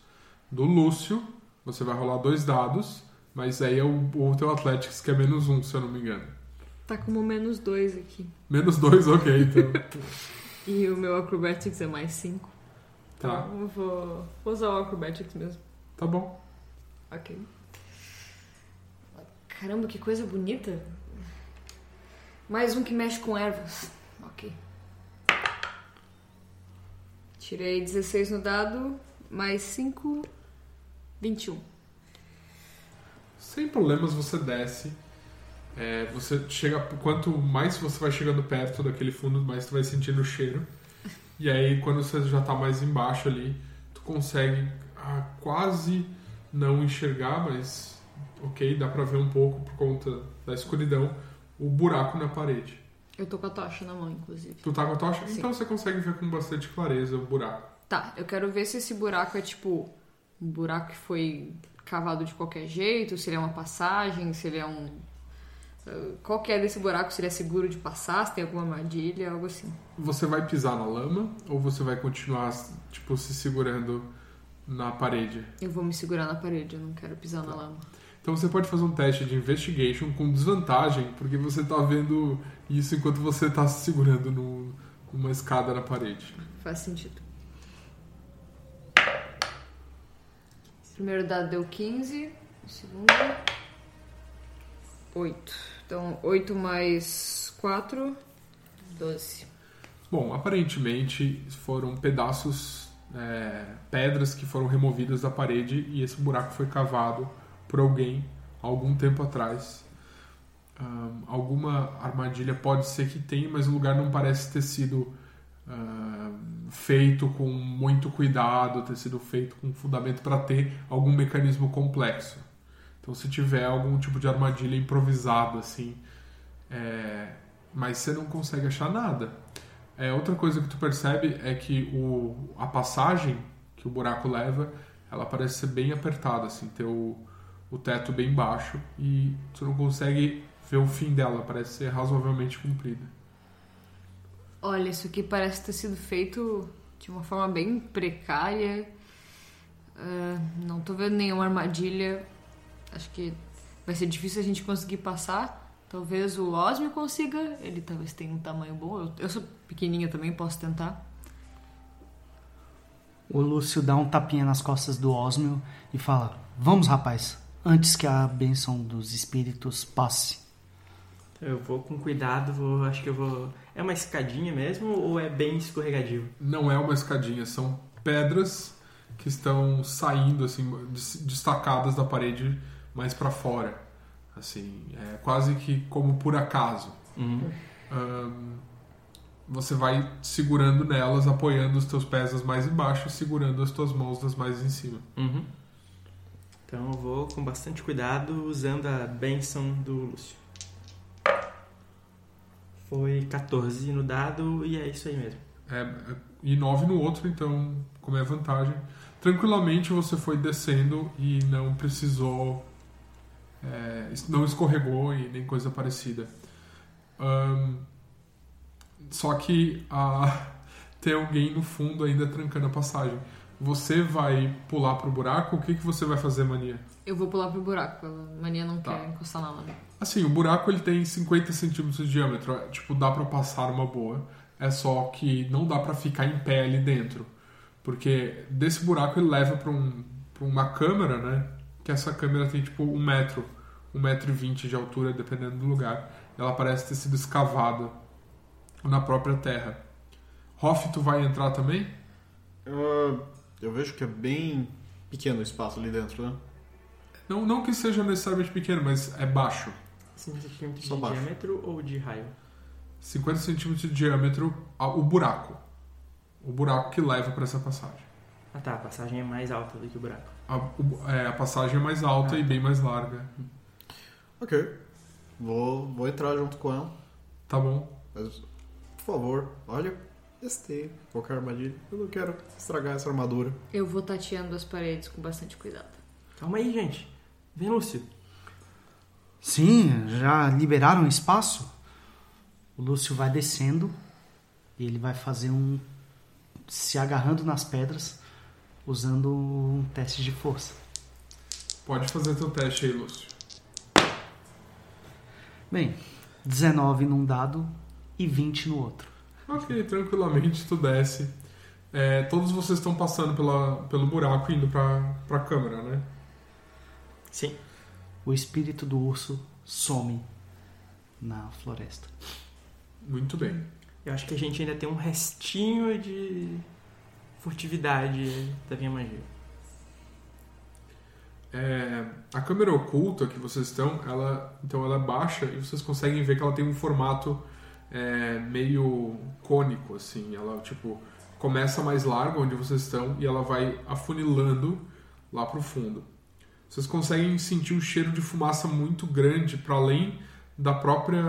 do Lúcio, você vai rolar dois dados, mas aí é o, o teu Athletics que é menos um, se eu não me engano. Tá como menos dois aqui. Menos dois, ok, então. E o meu Acrobatics é mais cinco. Tá, Então eu vou, vou usar o Acrobatics mesmo. tá bom. Ok. Caramba, que coisa bonita. Mais um que mexe com ervas. Ok. Tirei 16 no dado, mais 5, 21. Sem problemas você desce. É, você chega. Quanto mais você vai chegando perto daquele fundo, mais tu vai sentindo o cheiro. E aí quando você já tá mais embaixo ali, tu consegue ah, quase não enxergar, mas ok, dá pra ver um pouco por conta da escuridão, o buraco na parede. Eu tô com a tocha na mão, inclusive. Tu tá com a tocha? Sim. Então você consegue ver com bastante clareza o buraco. Tá, eu quero ver se esse buraco é tipo um buraco que foi cavado de qualquer jeito, se ele é uma passagem, se ele é um. Qual que é desse buraco? Se ele é seguro de passar, se tem alguma armadilha, algo assim. Você vai pisar na lama ou você vai continuar tipo se segurando na parede? Eu vou me segurar na parede, eu não quero pisar na lama. Então você pode fazer um teste de investigation com desvantagem, porque você tá vendo isso enquanto você tá se segurando no, numa escada na parede. Faz sentido. O primeiro dado deu 15, o segundo 8. Então 8 mais 4, 12. Bom, aparentemente foram pedaços, é, pedras que foram removidas da parede e esse buraco foi cavado por alguém algum tempo atrás. Ahn, alguma armadilha pode ser que tenha, mas o lugar não parece ter sido feito com muito cuidado, ter sido feito com fundamento para ter algum mecanismo complexo. Então, se tiver algum tipo de armadilha improvisada, assim, é, mas você não consegue achar nada. É, outra coisa que tu percebe é que o, a passagem que o buraco leva, ela parece ser bem apertada, assim, ter o, o teto bem baixo e tu não consegue ver o fim dela, parece ser razoavelmente comprida. Olha, isso aqui parece ter sido feito de uma forma bem precária. Ah, não tô vendo nenhuma armadilha. Acho que vai ser difícil a gente conseguir passar. Talvez o Osmio consiga. Ele talvez tenha um tamanho bom. Eu, eu sou pequenininha também, posso tentar. O Lúcio dá um tapinha nas costas do Osmio e fala: Vamos, rapaz, antes que a bênção dos espíritos passe. Eu vou com cuidado, vou, acho que eu vou. É uma escadinha mesmo ou é bem escorregadio? Não é uma escadinha, são pedras que estão saindo, assim, des- destacadas da parede mais para fora. Assim, é quase que como por acaso. Uhum. Ahn, você vai segurando nelas, apoiando os teus pés das mais embaixo e segurando as tuas mãos das mais em cima. Uhum. Então eu vou com bastante cuidado usando a benção do Lúcio. Foi 14 no dado e é isso aí mesmo. É, e 9 no outro, então, como é vantagem, tranquilamente você foi descendo e não precisou. É, não escorregou e nem coisa parecida. Ahn, só que a, tem alguém no fundo ainda trancando a passagem. Você vai pular pro buraco? O que, que você vai fazer, Mania? Eu vou pular pro buraco. A mania não Tá. quer encostar na lama. Assim, o buraco ele tem 50 centímetros de diâmetro. é, Tipo, dá pra passar uma boa. É só que não dá pra ficar em pé ali dentro. Porque desse buraco ele leva pra, um, pra uma câmera, né? Que essa câmera tem tipo um metro, um metro e vinte de altura, dependendo do lugar. Ela parece ter sido escavada na própria terra. Hoff, tu vai entrar também? Eu, eu vejo que é bem pequeno o espaço ali dentro, né? Não, não que seja necessariamente pequeno, mas é baixo. 50 centímetros Só de baixo. diâmetro ou de raio? 50 centímetros de diâmetro o buraco. O buraco que leva para essa passagem. Ah tá, a passagem é mais alta do que o buraco. A, é, a passagem é mais alta Ah. e bem mais larga. Ok. Vou, vou entrar junto com ela. Tá bom. Mas, por favor, olha, testei qualquer armadilha. Eu não quero estragar essa armadura. Eu vou tateando as paredes com bastante cuidado. Calma aí, gente. Vem, Lúcio. Sim, já liberaram espaço? O Lúcio vai descendo e ele vai fazer um. se agarrando nas pedras, usando um teste de força. Pode fazer teu teste aí, Lúcio. Bem, 19 num dado e 20 no outro. Ok, tranquilamente tu desce. É, todos vocês estão passando pela, pelo buraco indo pra, pra câmera, né? Sim. O espírito do urso some na floresta. Muito bem. Eu acho que a gente ainda tem um restinho de furtividade da minha magia. É, a câmera oculta que vocês estão, ela, então ela é baixa e vocês conseguem ver que ela tem um formato é, meio cônico, assim. Ela, tipo, começa mais larga onde vocês estão e ela vai afunilando lá pro fundo. Vocês conseguem sentir um cheiro de fumaça muito grande para além da própria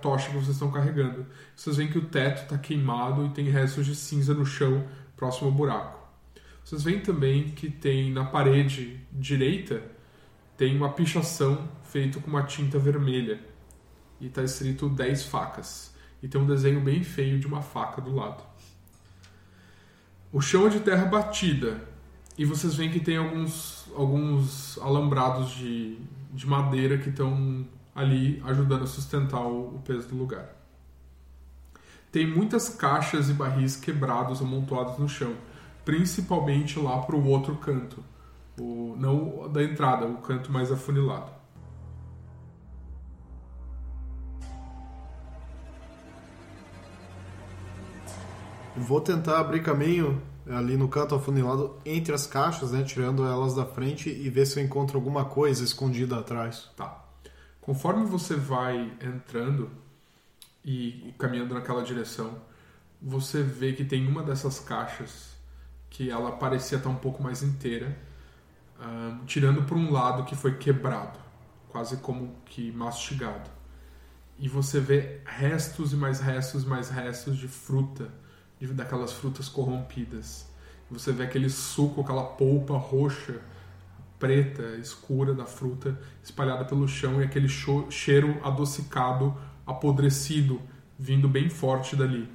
tocha que vocês estão carregando. Vocês veem que o teto está queimado e tem restos de cinza no chão próximo ao buraco. Vocês veem também que tem na parede direita tem uma pichação feita com uma tinta vermelha e está escrito 10 facas e tem um desenho bem feio de uma faca do lado. O chão é de terra batida e vocês veem que tem alguns, alguns alambrados de, de madeira que estão ali ajudando a sustentar o, o peso do lugar. Tem muitas caixas e barris quebrados amontoados no chão, principalmente lá para o outro canto, o, não da entrada, o canto mais afunilado. Vou tentar abrir caminho ali no canto afunilado entre as caixas, né? Tirando elas da frente e ver se eu encontro alguma coisa escondida atrás. Tá. Conforme você vai entrando e caminhando naquela direção, você vê que tem uma dessas caixas que ela parecia estar um pouco mais inteira, tirando por um lado que foi quebrado, quase como que mastigado. E você vê restos e mais restos mais restos de fruta, de, daquelas frutas corrompidas. Você vê aquele suco, aquela polpa roxa preta, escura da fruta espalhada pelo chão e aquele cheiro adocicado, apodrecido, vindo bem forte dali.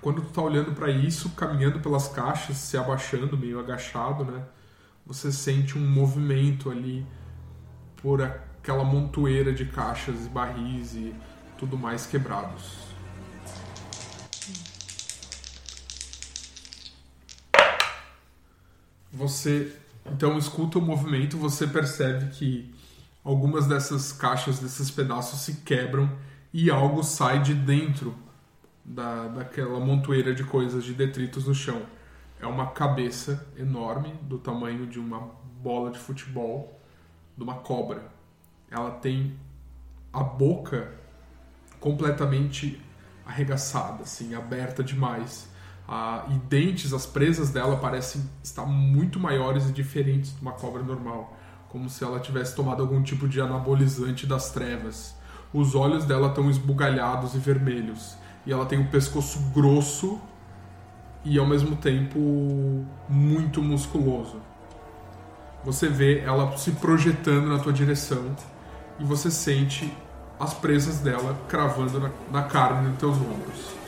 Quando tu tá olhando para isso, caminhando pelas caixas, se abaixando, meio agachado, né? Você sente um movimento ali por aquela montoeira de caixas e barris e tudo mais quebrados. Você então escuta o movimento, você percebe que algumas dessas caixas, desses pedaços se quebram e algo sai de dentro da, daquela montoeira de coisas, de detritos no chão. É uma cabeça enorme, do tamanho de uma bola de futebol, de uma cobra. Ela tem a boca completamente arregaçada, assim, aberta demais. Ah, e dentes, as presas dela parecem estar muito maiores e diferentes de uma cobra normal, como se ela tivesse tomado algum tipo de anabolizante das trevas. Os olhos dela estão esbugalhados e vermelhos, e ela tem um pescoço grosso e ao mesmo tempo muito musculoso. Você vê ela se projetando na tua direção e você sente as presas dela cravando na, na carne dos teus ombros.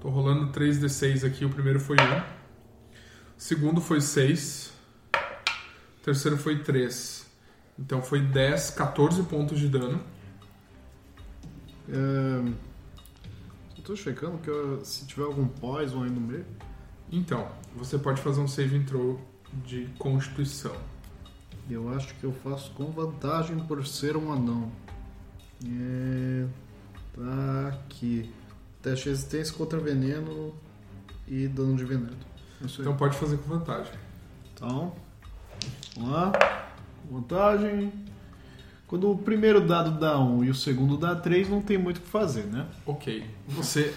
Tô rolando 3d6 aqui, o primeiro foi 1. O segundo foi 6. O terceiro foi 3. Então foi 10, 14 pontos de dano. É... Eu tô checando que eu- se tiver algum poison aí no meio. Então, você pode fazer um save throw de constituição. Eu acho que eu faço com vantagem por ser um anão. É... Tá aqui. Teste de resistência contra veneno e dano de veneno. É. Então pode fazer com vantagem. Então, vamos lá. Vantagem. Quando o primeiro dado dá 1 e o segundo dá 3, não tem muito o que fazer, né? Ok. Você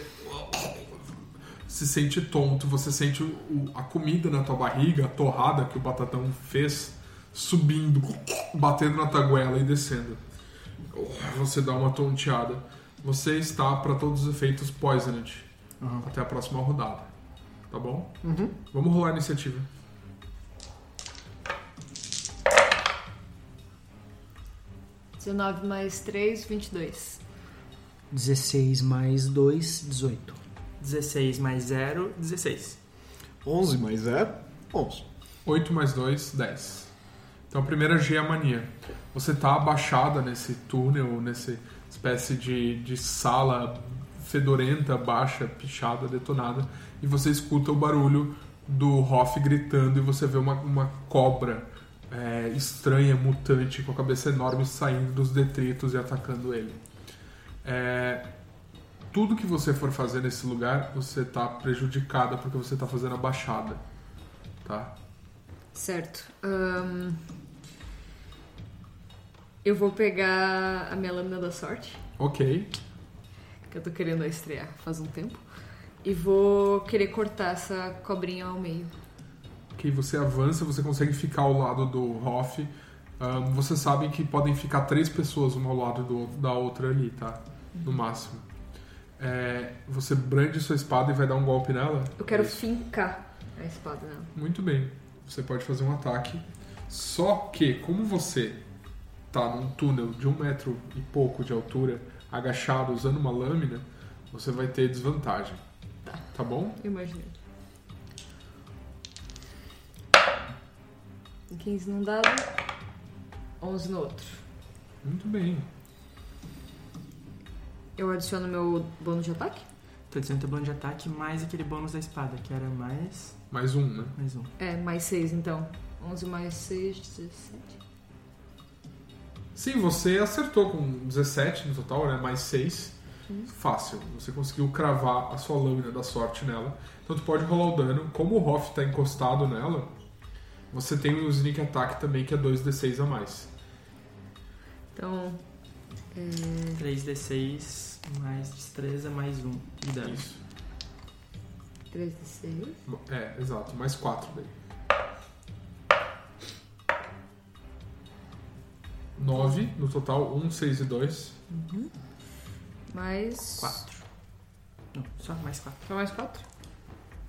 se sente tonto, você sente o- a comida na tua barriga, a torrada que o batatão fez, subindo, batendo na tua goela e descendo. Você dá uma tonteada. Você está, para todos os efeitos, poisoned. Aham. Até a próxima rodada. Tá bom? Uhum. Vamos rolar a iniciativa. Dezenove mais 3, 22. 16 mais 2, 18. 16 mais 0, 16. 11 mais 0, 11. 8 mais 2, 10. Então a primeira G é a mania. Você tá abaixada nesse túnel, nessa espécie de, de sala fedorenta, baixa, pichada, detonada, e você escuta o barulho do Hoff gritando e você vê uma, uma cobra é, estranha, mutante, com a cabeça enorme saindo dos detritos e atacando ele. É, tudo que você for fazer nesse lugar, você tá prejudicada porque você tá fazendo a baixada. Tá? Certo. Ahn, eu vou pegar a minha lâmina da sorte, Ok. que eu tô querendo estrear faz um tempo. E vou querer cortar essa cobrinha ao meio. Ok, você avança, você consegue ficar ao lado do Hoff. Ahn, você sabe que podem ficar três pessoas uma ao lado do- da outra ali, tá? No máximo. É, você brande sua espada e vai dar um golpe nela? Eu quero Isso. fincar a espada nela. Muito bem. Você pode fazer um ataque. Só que, como você tá num túnel de um metro e pouco de altura, agachado, usando uma lâmina, você vai ter desvantagem. Tá bom? Eu imaginei. 15 num dado, 11 no outro. Muito bem. Eu adiciono meu bônus de ataque? Tô dizendo teu bônus de ataque mais aquele bônus da espada, que era mais. Mais um, né? mais um. É, mais 6 então. 11 mais 6, 17. Sim, você acertou com 17 no total, né? Mais 6. Fácil. Você conseguiu cravar a sua lâmina da sorte nela. Então tu pode rolar o dano. Como o Hoff tá encostado nela, você tem o Sneak Attack também, que é 2d6 a mais. Então, 3d6 mais destreza mais um de dano. Isso. 3 de 6. É, exato. Mais 4 daí. 9 no total, 1, 6 e 2. Mais. 4. Não, só mais 4. Só mais 4?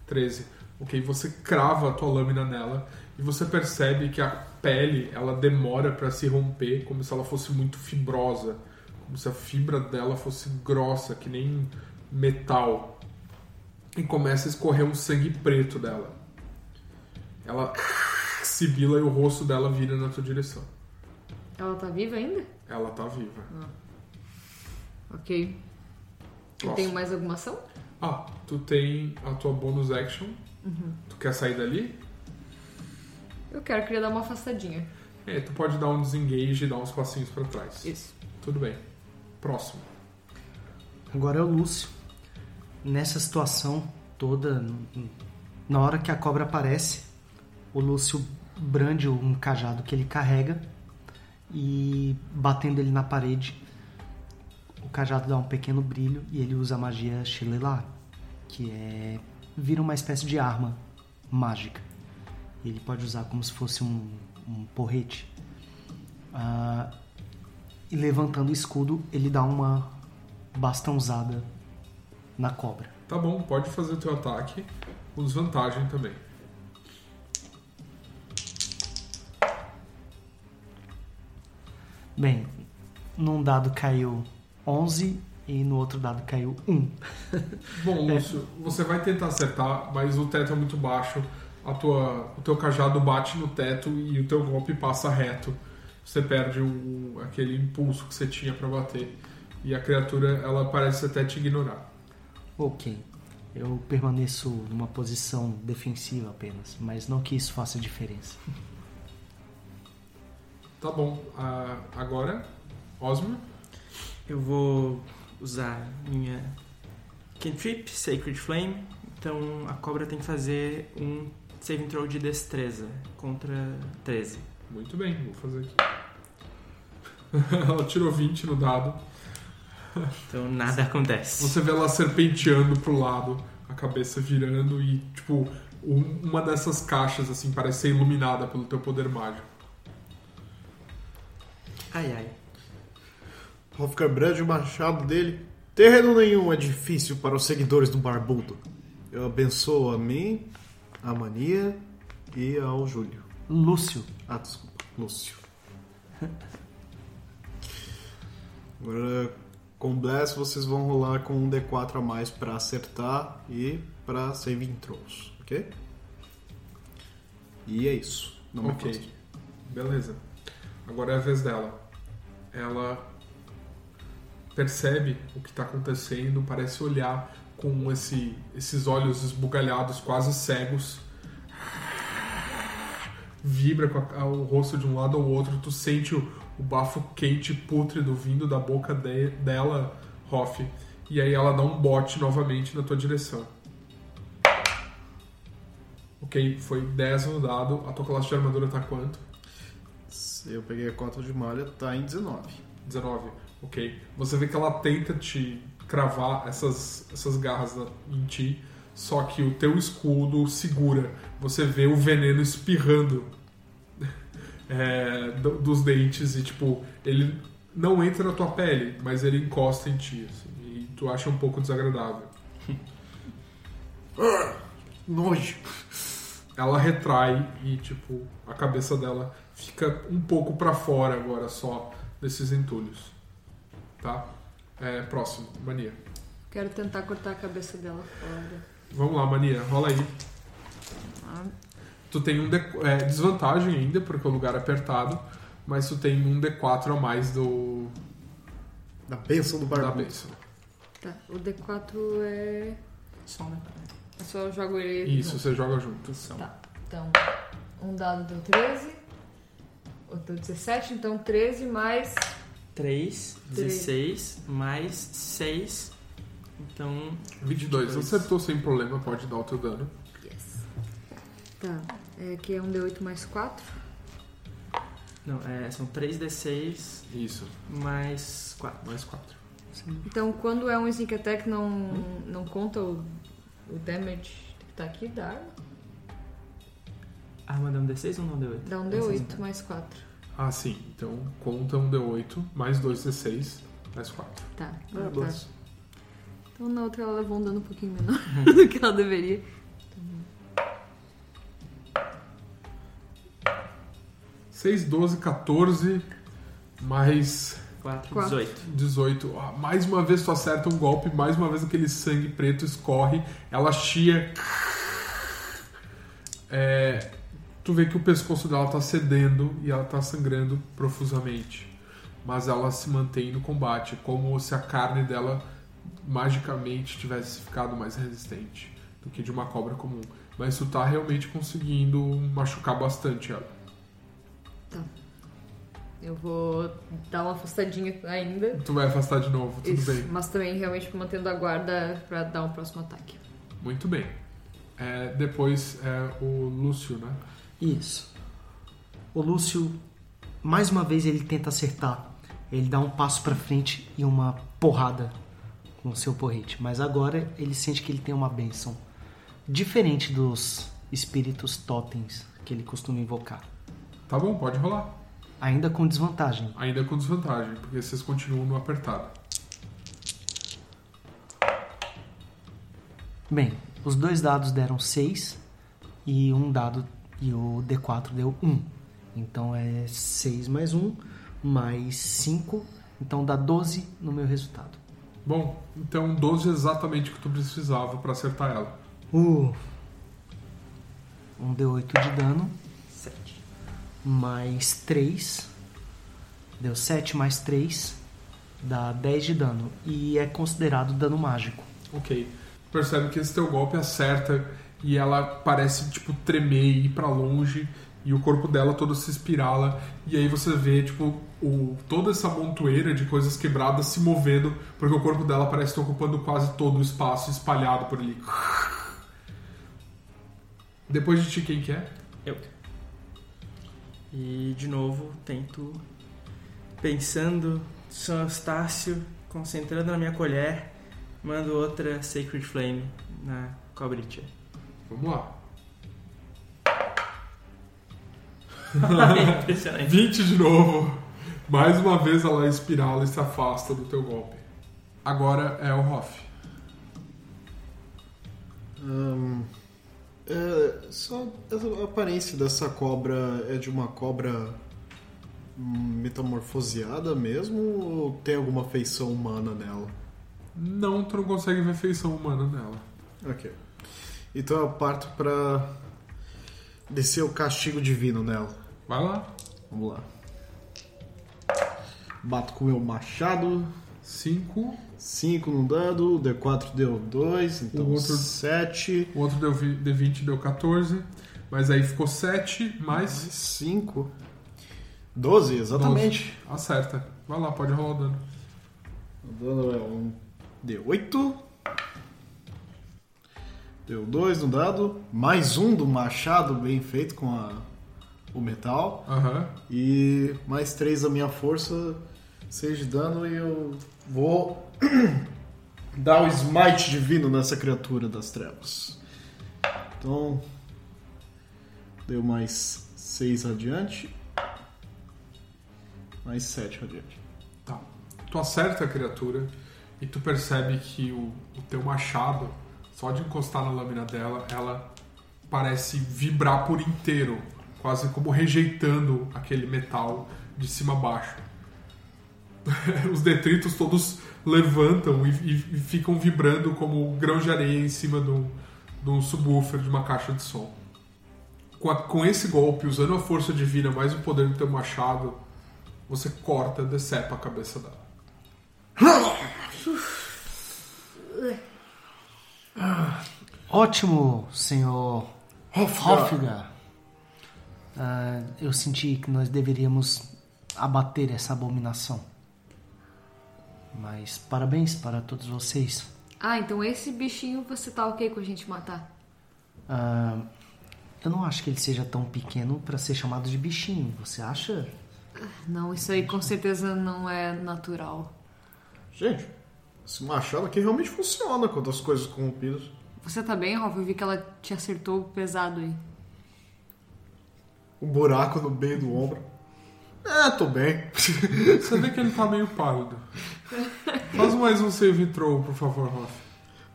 13. Ok, você crava a tua lâmina nela e você percebe que a pele ela demora para se romper, como se ela fosse muito fibrosa, como se a fibra dela fosse grossa, que nem metal. E começa a escorrer um sangue preto dela. Ela sibila e o rosto dela vira na tua direção. Ela tá viva ainda? Ela tá viva. Ok. Eu Próximo. tenho mais alguma ação? Ah, tu tem a tua bonus action. Tu quer sair dali? Eu quero, queria dar uma afastadinha. É, tu pode dar um desengage e dar uns passinhos para trás. Isso. Tudo bem. Próximo. Agora é o Lúcio. Nessa situação toda, na hora que a cobra aparece, o Lúcio brande um cajado que ele carrega e batendo ele na parede, o cajado dá um pequeno brilho e ele usa a magia Shillelar, que é vira uma espécie de arma mágica. Ele pode usar como se fosse um, um porrete. Ah, e levantando o escudo, ele dá uma bastãozada na cobra. Tá bom, pode fazer o teu ataque com desvantagem também. Bem, num dado caiu 11 e no outro dado caiu 1. Bom, Lúcio, você vai tentar acertar, mas o teto é muito baixo. A tua, o teu cajado bate no teto e o teu golpe passa reto. Você perde o, aquele impulso que você tinha para bater. E a criatura, ela parece até te ignorar. Ok. Eu permaneço numa posição defensiva apenas, mas não que isso faça diferença. Tá bom. Ah, agora, Osmo. Eu vou usar minha Cantrip, Sacred Flame. Então a cobra tem que fazer um saving throw de destreza contra 13. Muito bem, vou fazer aqui. ela tirou 20 no dado. Então nada acontece. Você vê ela serpenteando pro lado, a cabeça virando e, tipo, um- uma dessas caixas, assim, parece ser iluminada pelo teu poder mágico. Ai ai. Hofgar brande o machado dele. Terreno nenhum é difícil para os seguidores do Barbudo. Eu abençoo a mim, a Mania e ao Júlio. Lúcio, Ah, desculpa, Lúcio. Agora, com Bless, vocês vão rolar com um D4 a mais para acertar e para saving throws, ok? E é isso. Não me ok. afasto. Beleza. Agora é a vez dela. Ela percebe o que está acontecendo, parece olhar com esse, esses olhos esbugalhados, quase cegos. Vibra com a- o rosto de um lado ao outro, tu sente o, o bafo quente, pútrido vindo da boca de- dela, Hoff. E aí ela dá um bote novamente na tua direção. Ok, foi 10 no dado. A tua classe de armadura tá quanto? Se eu peguei a cota de malha, tá em 19. 19. Ok. Você vê que ela tenta te cravar essas, essas garras em ti, só que o teu escudo segura. Você vê o veneno espirrando é, do- dos dentes e, tipo, ele não entra na tua pele, mas ele encosta em ti. assim, e tu acha um pouco desagradável. Nojo. Ela retrai e, tipo, a cabeça dela fica um pouco pra fora agora só desses entulhos. Tá? É, próximo, Mania. Quero tentar cortar a cabeça dela fora. Vamos lá, Mania, rola aí. Ah, Tu tem um D, é, desvantagem ainda, porque o lugar é apertado, mas tu tem um D4 a mais do Da bênção do da Barbudo. bênção. tá. O D4 é. Só um Eu só jogo ele. Isso, você joga junto. Tá. Então, um dado deu 13. Outro deu 17, então 13 mais. 3, 16, mais 6. Então, 22. Acertou sem problema, pode dar o teu dano. Yes. Tá. É, aqui é um D8 mais 4. não, é, são 3d6 Isso, mais 4. mais 4. Então, quando é um sneak attack, não, não conta o, o damage que tá aqui da arma. A arma dá um d6 ou não d8? Dá um D6 D8 mais 4. Ah, sim. Então conta um D8, mais 2 D6, mais 4. Tá. Ah, tá. Então na outra ela levou um dano um pouquinho menor do que ela deveria. 6, 12, 14, mais 4, Quatro. 18. 18. Ah, Mais uma vez tu acerta um golpe, mais uma vez aquele sangue preto escorre, ela chia. É, tu vê que o pescoço dela tá cedendo e ela tá sangrando profusamente. Mas ela se mantém no combate, como se a carne dela magicamente tivesse ficado mais resistente do que de uma cobra comum. Mas tu tá realmente conseguindo machucar bastante ela. Eu vou dar uma afastadinha ainda. Tu vai afastar de novo, tudo Isso, bem. Mas também realmente mantendo a guarda pra dar um próximo ataque. Muito bem. É, depois é o Lúcio, né? Isso. O Lúcio, mais uma vez, ele tenta acertar. Ele dá um passo pra frente e uma porrada com o seu porrete. Mas agora ele sente que ele tem uma bênção. Diferente dos espíritos totens que ele costuma invocar. Tá bom, pode rolar. Ainda com desvantagem. Ainda com desvantagem, porque vocês continuam no apertado. Bem, os dois dados deram 6 e um dado e o D4 deu 1. Então é 6 mais 1 mais 5, então dá 12 no meu resultado. Bom, então 12 é exatamente o que tu precisava pra acertar ela. Uh. Um D8 de dano 7. mais 3. Deu 7 mais 3. Dá 10 de dano. E é considerado dano mágico. Ok. Percebe que esse teu golpe acerta e ela parece, tipo, tremer e ir pra longe e o corpo dela todo se espirala e aí você vê, tipo, o, toda essa montoeira de coisas quebradas se movendo porque o corpo dela parece estar ocupando quase todo o espaço espalhado por ali. Depois de ti, quem que é? Eu. E de novo tento pensando, São Eustácio, concentrando na minha colher, mando outra Sacred Flame na cobritia. Vamos lá. Impressionante. 20 de novo. Mais uma vez ela espirala e se afasta do teu golpe. Agora é o Hoff. É, só a aparência dessa cobra é de uma cobra hum, metamorfoseada mesmo ou tem alguma feição humana nela? Não, tu não consegue ver feição humana nela. Ok. Então eu parto pra descer o castigo divino nela. Vai lá. Vamos lá. Bato com o meu machado. 5. 5 no dado, o D4 deu 2, então O outro- 7. O outro deu vi- D20 deu 14. Mas aí ficou 7 mais. 5. 12, exatamente. Acerta. Vai lá, pode rolar o dano. O dano é um D8. Deu 2 no dado. Mais um do machado, bem feito com a, o metal. Aham. E mais 3 da minha força, 6 de dano. E eu vou dar o smite divino nessa criatura das trevas. Então, deu mais 6 radiante. Mais 7 radiante. Tá. Tu acerta a criatura e tu percebe que o, o teu machado, só de encostar na lâmina dela, ela parece vibrar por inteiro, quase como rejeitando aquele metal de cima a baixo. Os detritos todos levantam e, e- e ficam vibrando como grãos de areia em cima do, do subwoofer de uma caixa de som. Com, a- com esse golpe, usando a força divina mais o poder do teu machado, você corta, decepa a cabeça dela. Ótimo, senhor. Hofgar. Ah, eu senti que nós deveríamos abater essa abominação. Mas parabéns para todos vocês. Ah, então esse bichinho você tá ok com a gente matar? Ah, eu não acho que ele seja tão pequeno para ser chamado de bichinho. Você acha? Não, isso aí com certeza não é natural. Gente, esse machado aqui realmente funciona contra as coisas corrompidas. Você tá bem, Rolf? Eu vi que ela te acertou pesado aí. Um buraco no meio do ombro. É, tô bem. Você vê que ele tá meio pálido. Faz mais um save throw, por favor, Hoff.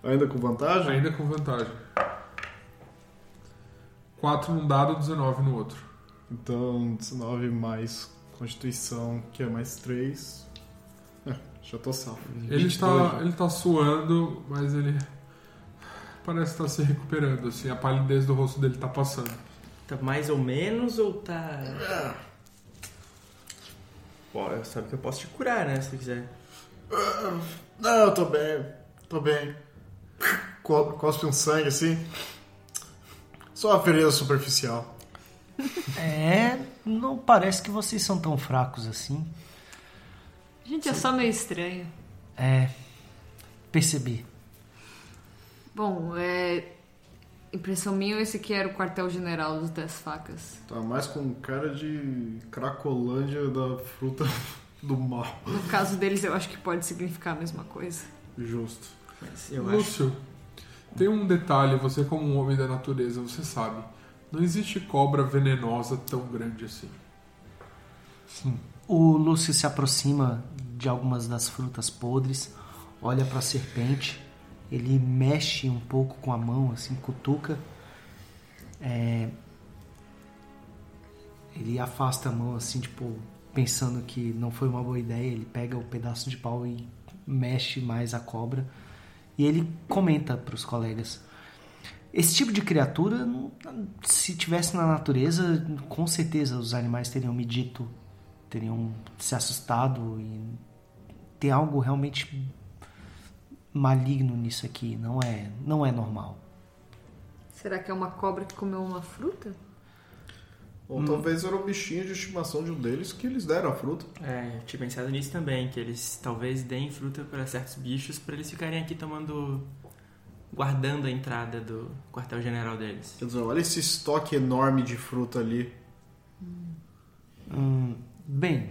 Ainda com vantagem? Ainda com vantagem. 4 num dado, 19 no outro. Então, 19 mais Constituição, que é mais 3. Já tô salvo. Ele 22 tá, ele tá suando, mas ele parece estar se recuperando, assim, a palidez do rosto dele tá passando. Tá mais ou menos ou tá. Pô, sabe que eu posso te curar, né? Se quiser. Não, eu tô bem. Tô bem. Co- Cospe um sangue assim. Só uma ferida superficial. É, não parece que vocês são tão fracos assim. A gente é só meio estranho. É, percebi. Bom, é. Impressão minha, esse aqui era o quartel-general dos Dez Facas. Tá mais com cara de Cracolândia da fruta do mal. No caso deles, eu acho que pode significar a mesma coisa. Justo. Mas eu acho. Lúcio, tem um detalhe, você como um homem da natureza, você sabe. Não existe cobra venenosa tão grande assim. O Lúcio se aproxima de algumas das frutas podres, olha para a serpente Ele mexe um pouco com a mão, assim, cutuca. É, ele afasta a mão, assim, tipo, pensando que não foi uma boa ideia. Ele pega o pedaço de pau e mexe mais a cobra. E ele comenta para os colegas: esse tipo de criatura, se tivesse na natureza, com certeza os animais teriam me dito, teriam se assustado e tem algo realmente maligno nisso aqui. Não é, não é normal. Será que é uma cobra que comeu uma fruta? Ou talvez era o bichinho de estimação de um deles que eles deram a fruta. É, eu tinha pensado nisso também, que eles talvez deem fruta para certos bichos para eles ficarem aqui tomando. guardando a entrada do quartel-general deles. Quer dizer, olha esse estoque enorme de fruta ali. Hum, bem,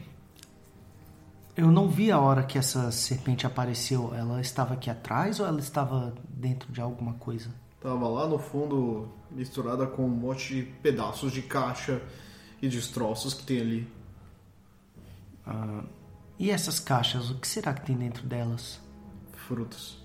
eu não vi a hora que essa serpente apareceu. Ela estava aqui atrás ou ela estava dentro de alguma coisa? Tava lá no fundo, misturada com um monte de pedaços de caixa e destroços que tem ali. Ah, e essas caixas, o que será que tem dentro delas? Frutas.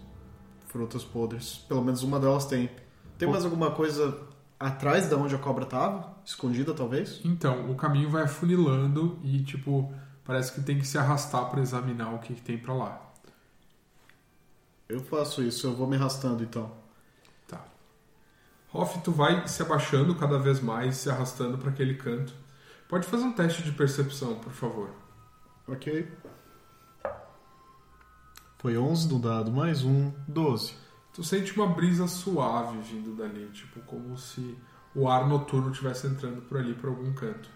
Frutas podres. Pelo menos uma delas tem. Tem mais alguma coisa atrás da onde a cobra tava? Escondida, talvez? Então, o caminho vai afunilando e, tipo, parece que tem que se arrastar pra examinar o que, que tem pra lá. Eu faço isso, eu vou me arrastando então. Tá. Hoff, tu vai se abaixando cada vez mais, se arrastando pra aquele canto. Pode fazer um teste de percepção, por favor. Ok. Foi 11 no dado, mais um, 12. Tu sente uma brisa suave vindo dali, tipo, como se o ar noturno estivesse entrando por ali, por algum canto.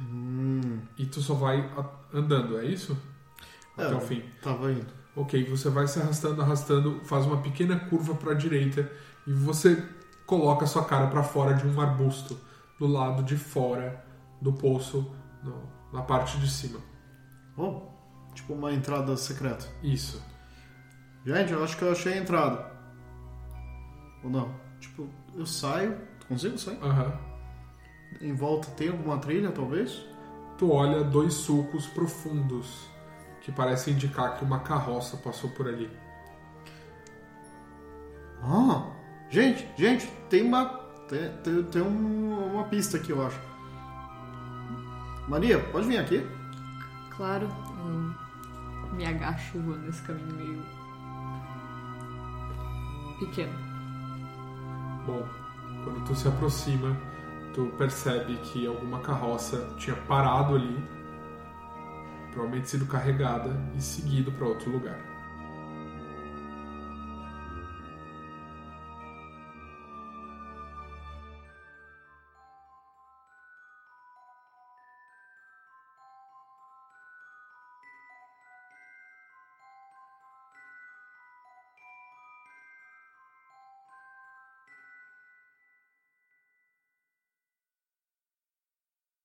Hum, E tu só vai andando, é isso? Até É. o fim. tava indo. Ok, você vai se arrastando, arrastando, faz uma pequena curva para a direita e você coloca sua cara para fora de um arbusto do lado de fora do poço, no- na parte de cima. Oh, tipo uma entrada secreta. Isso. Gente, eu acho que eu achei a entrada. Ou não? Tipo, eu saio. Consigo sair? Aham. Em volta tem alguma trilha, talvez? Tu olha dois sulcos profundos que parecem indicar que uma carroça passou por ali. Ah! Gente, gente, tem uma. Tem, tem, tem um- uma pista aqui, eu acho. Maria, pode vir aqui? Claro, eu me agacho nesse caminho meio pequeno. Bom, quando tu se aproxima, tu percebe que alguma carroça tinha parado ali, provavelmente sido carregada e seguido para outro lugar.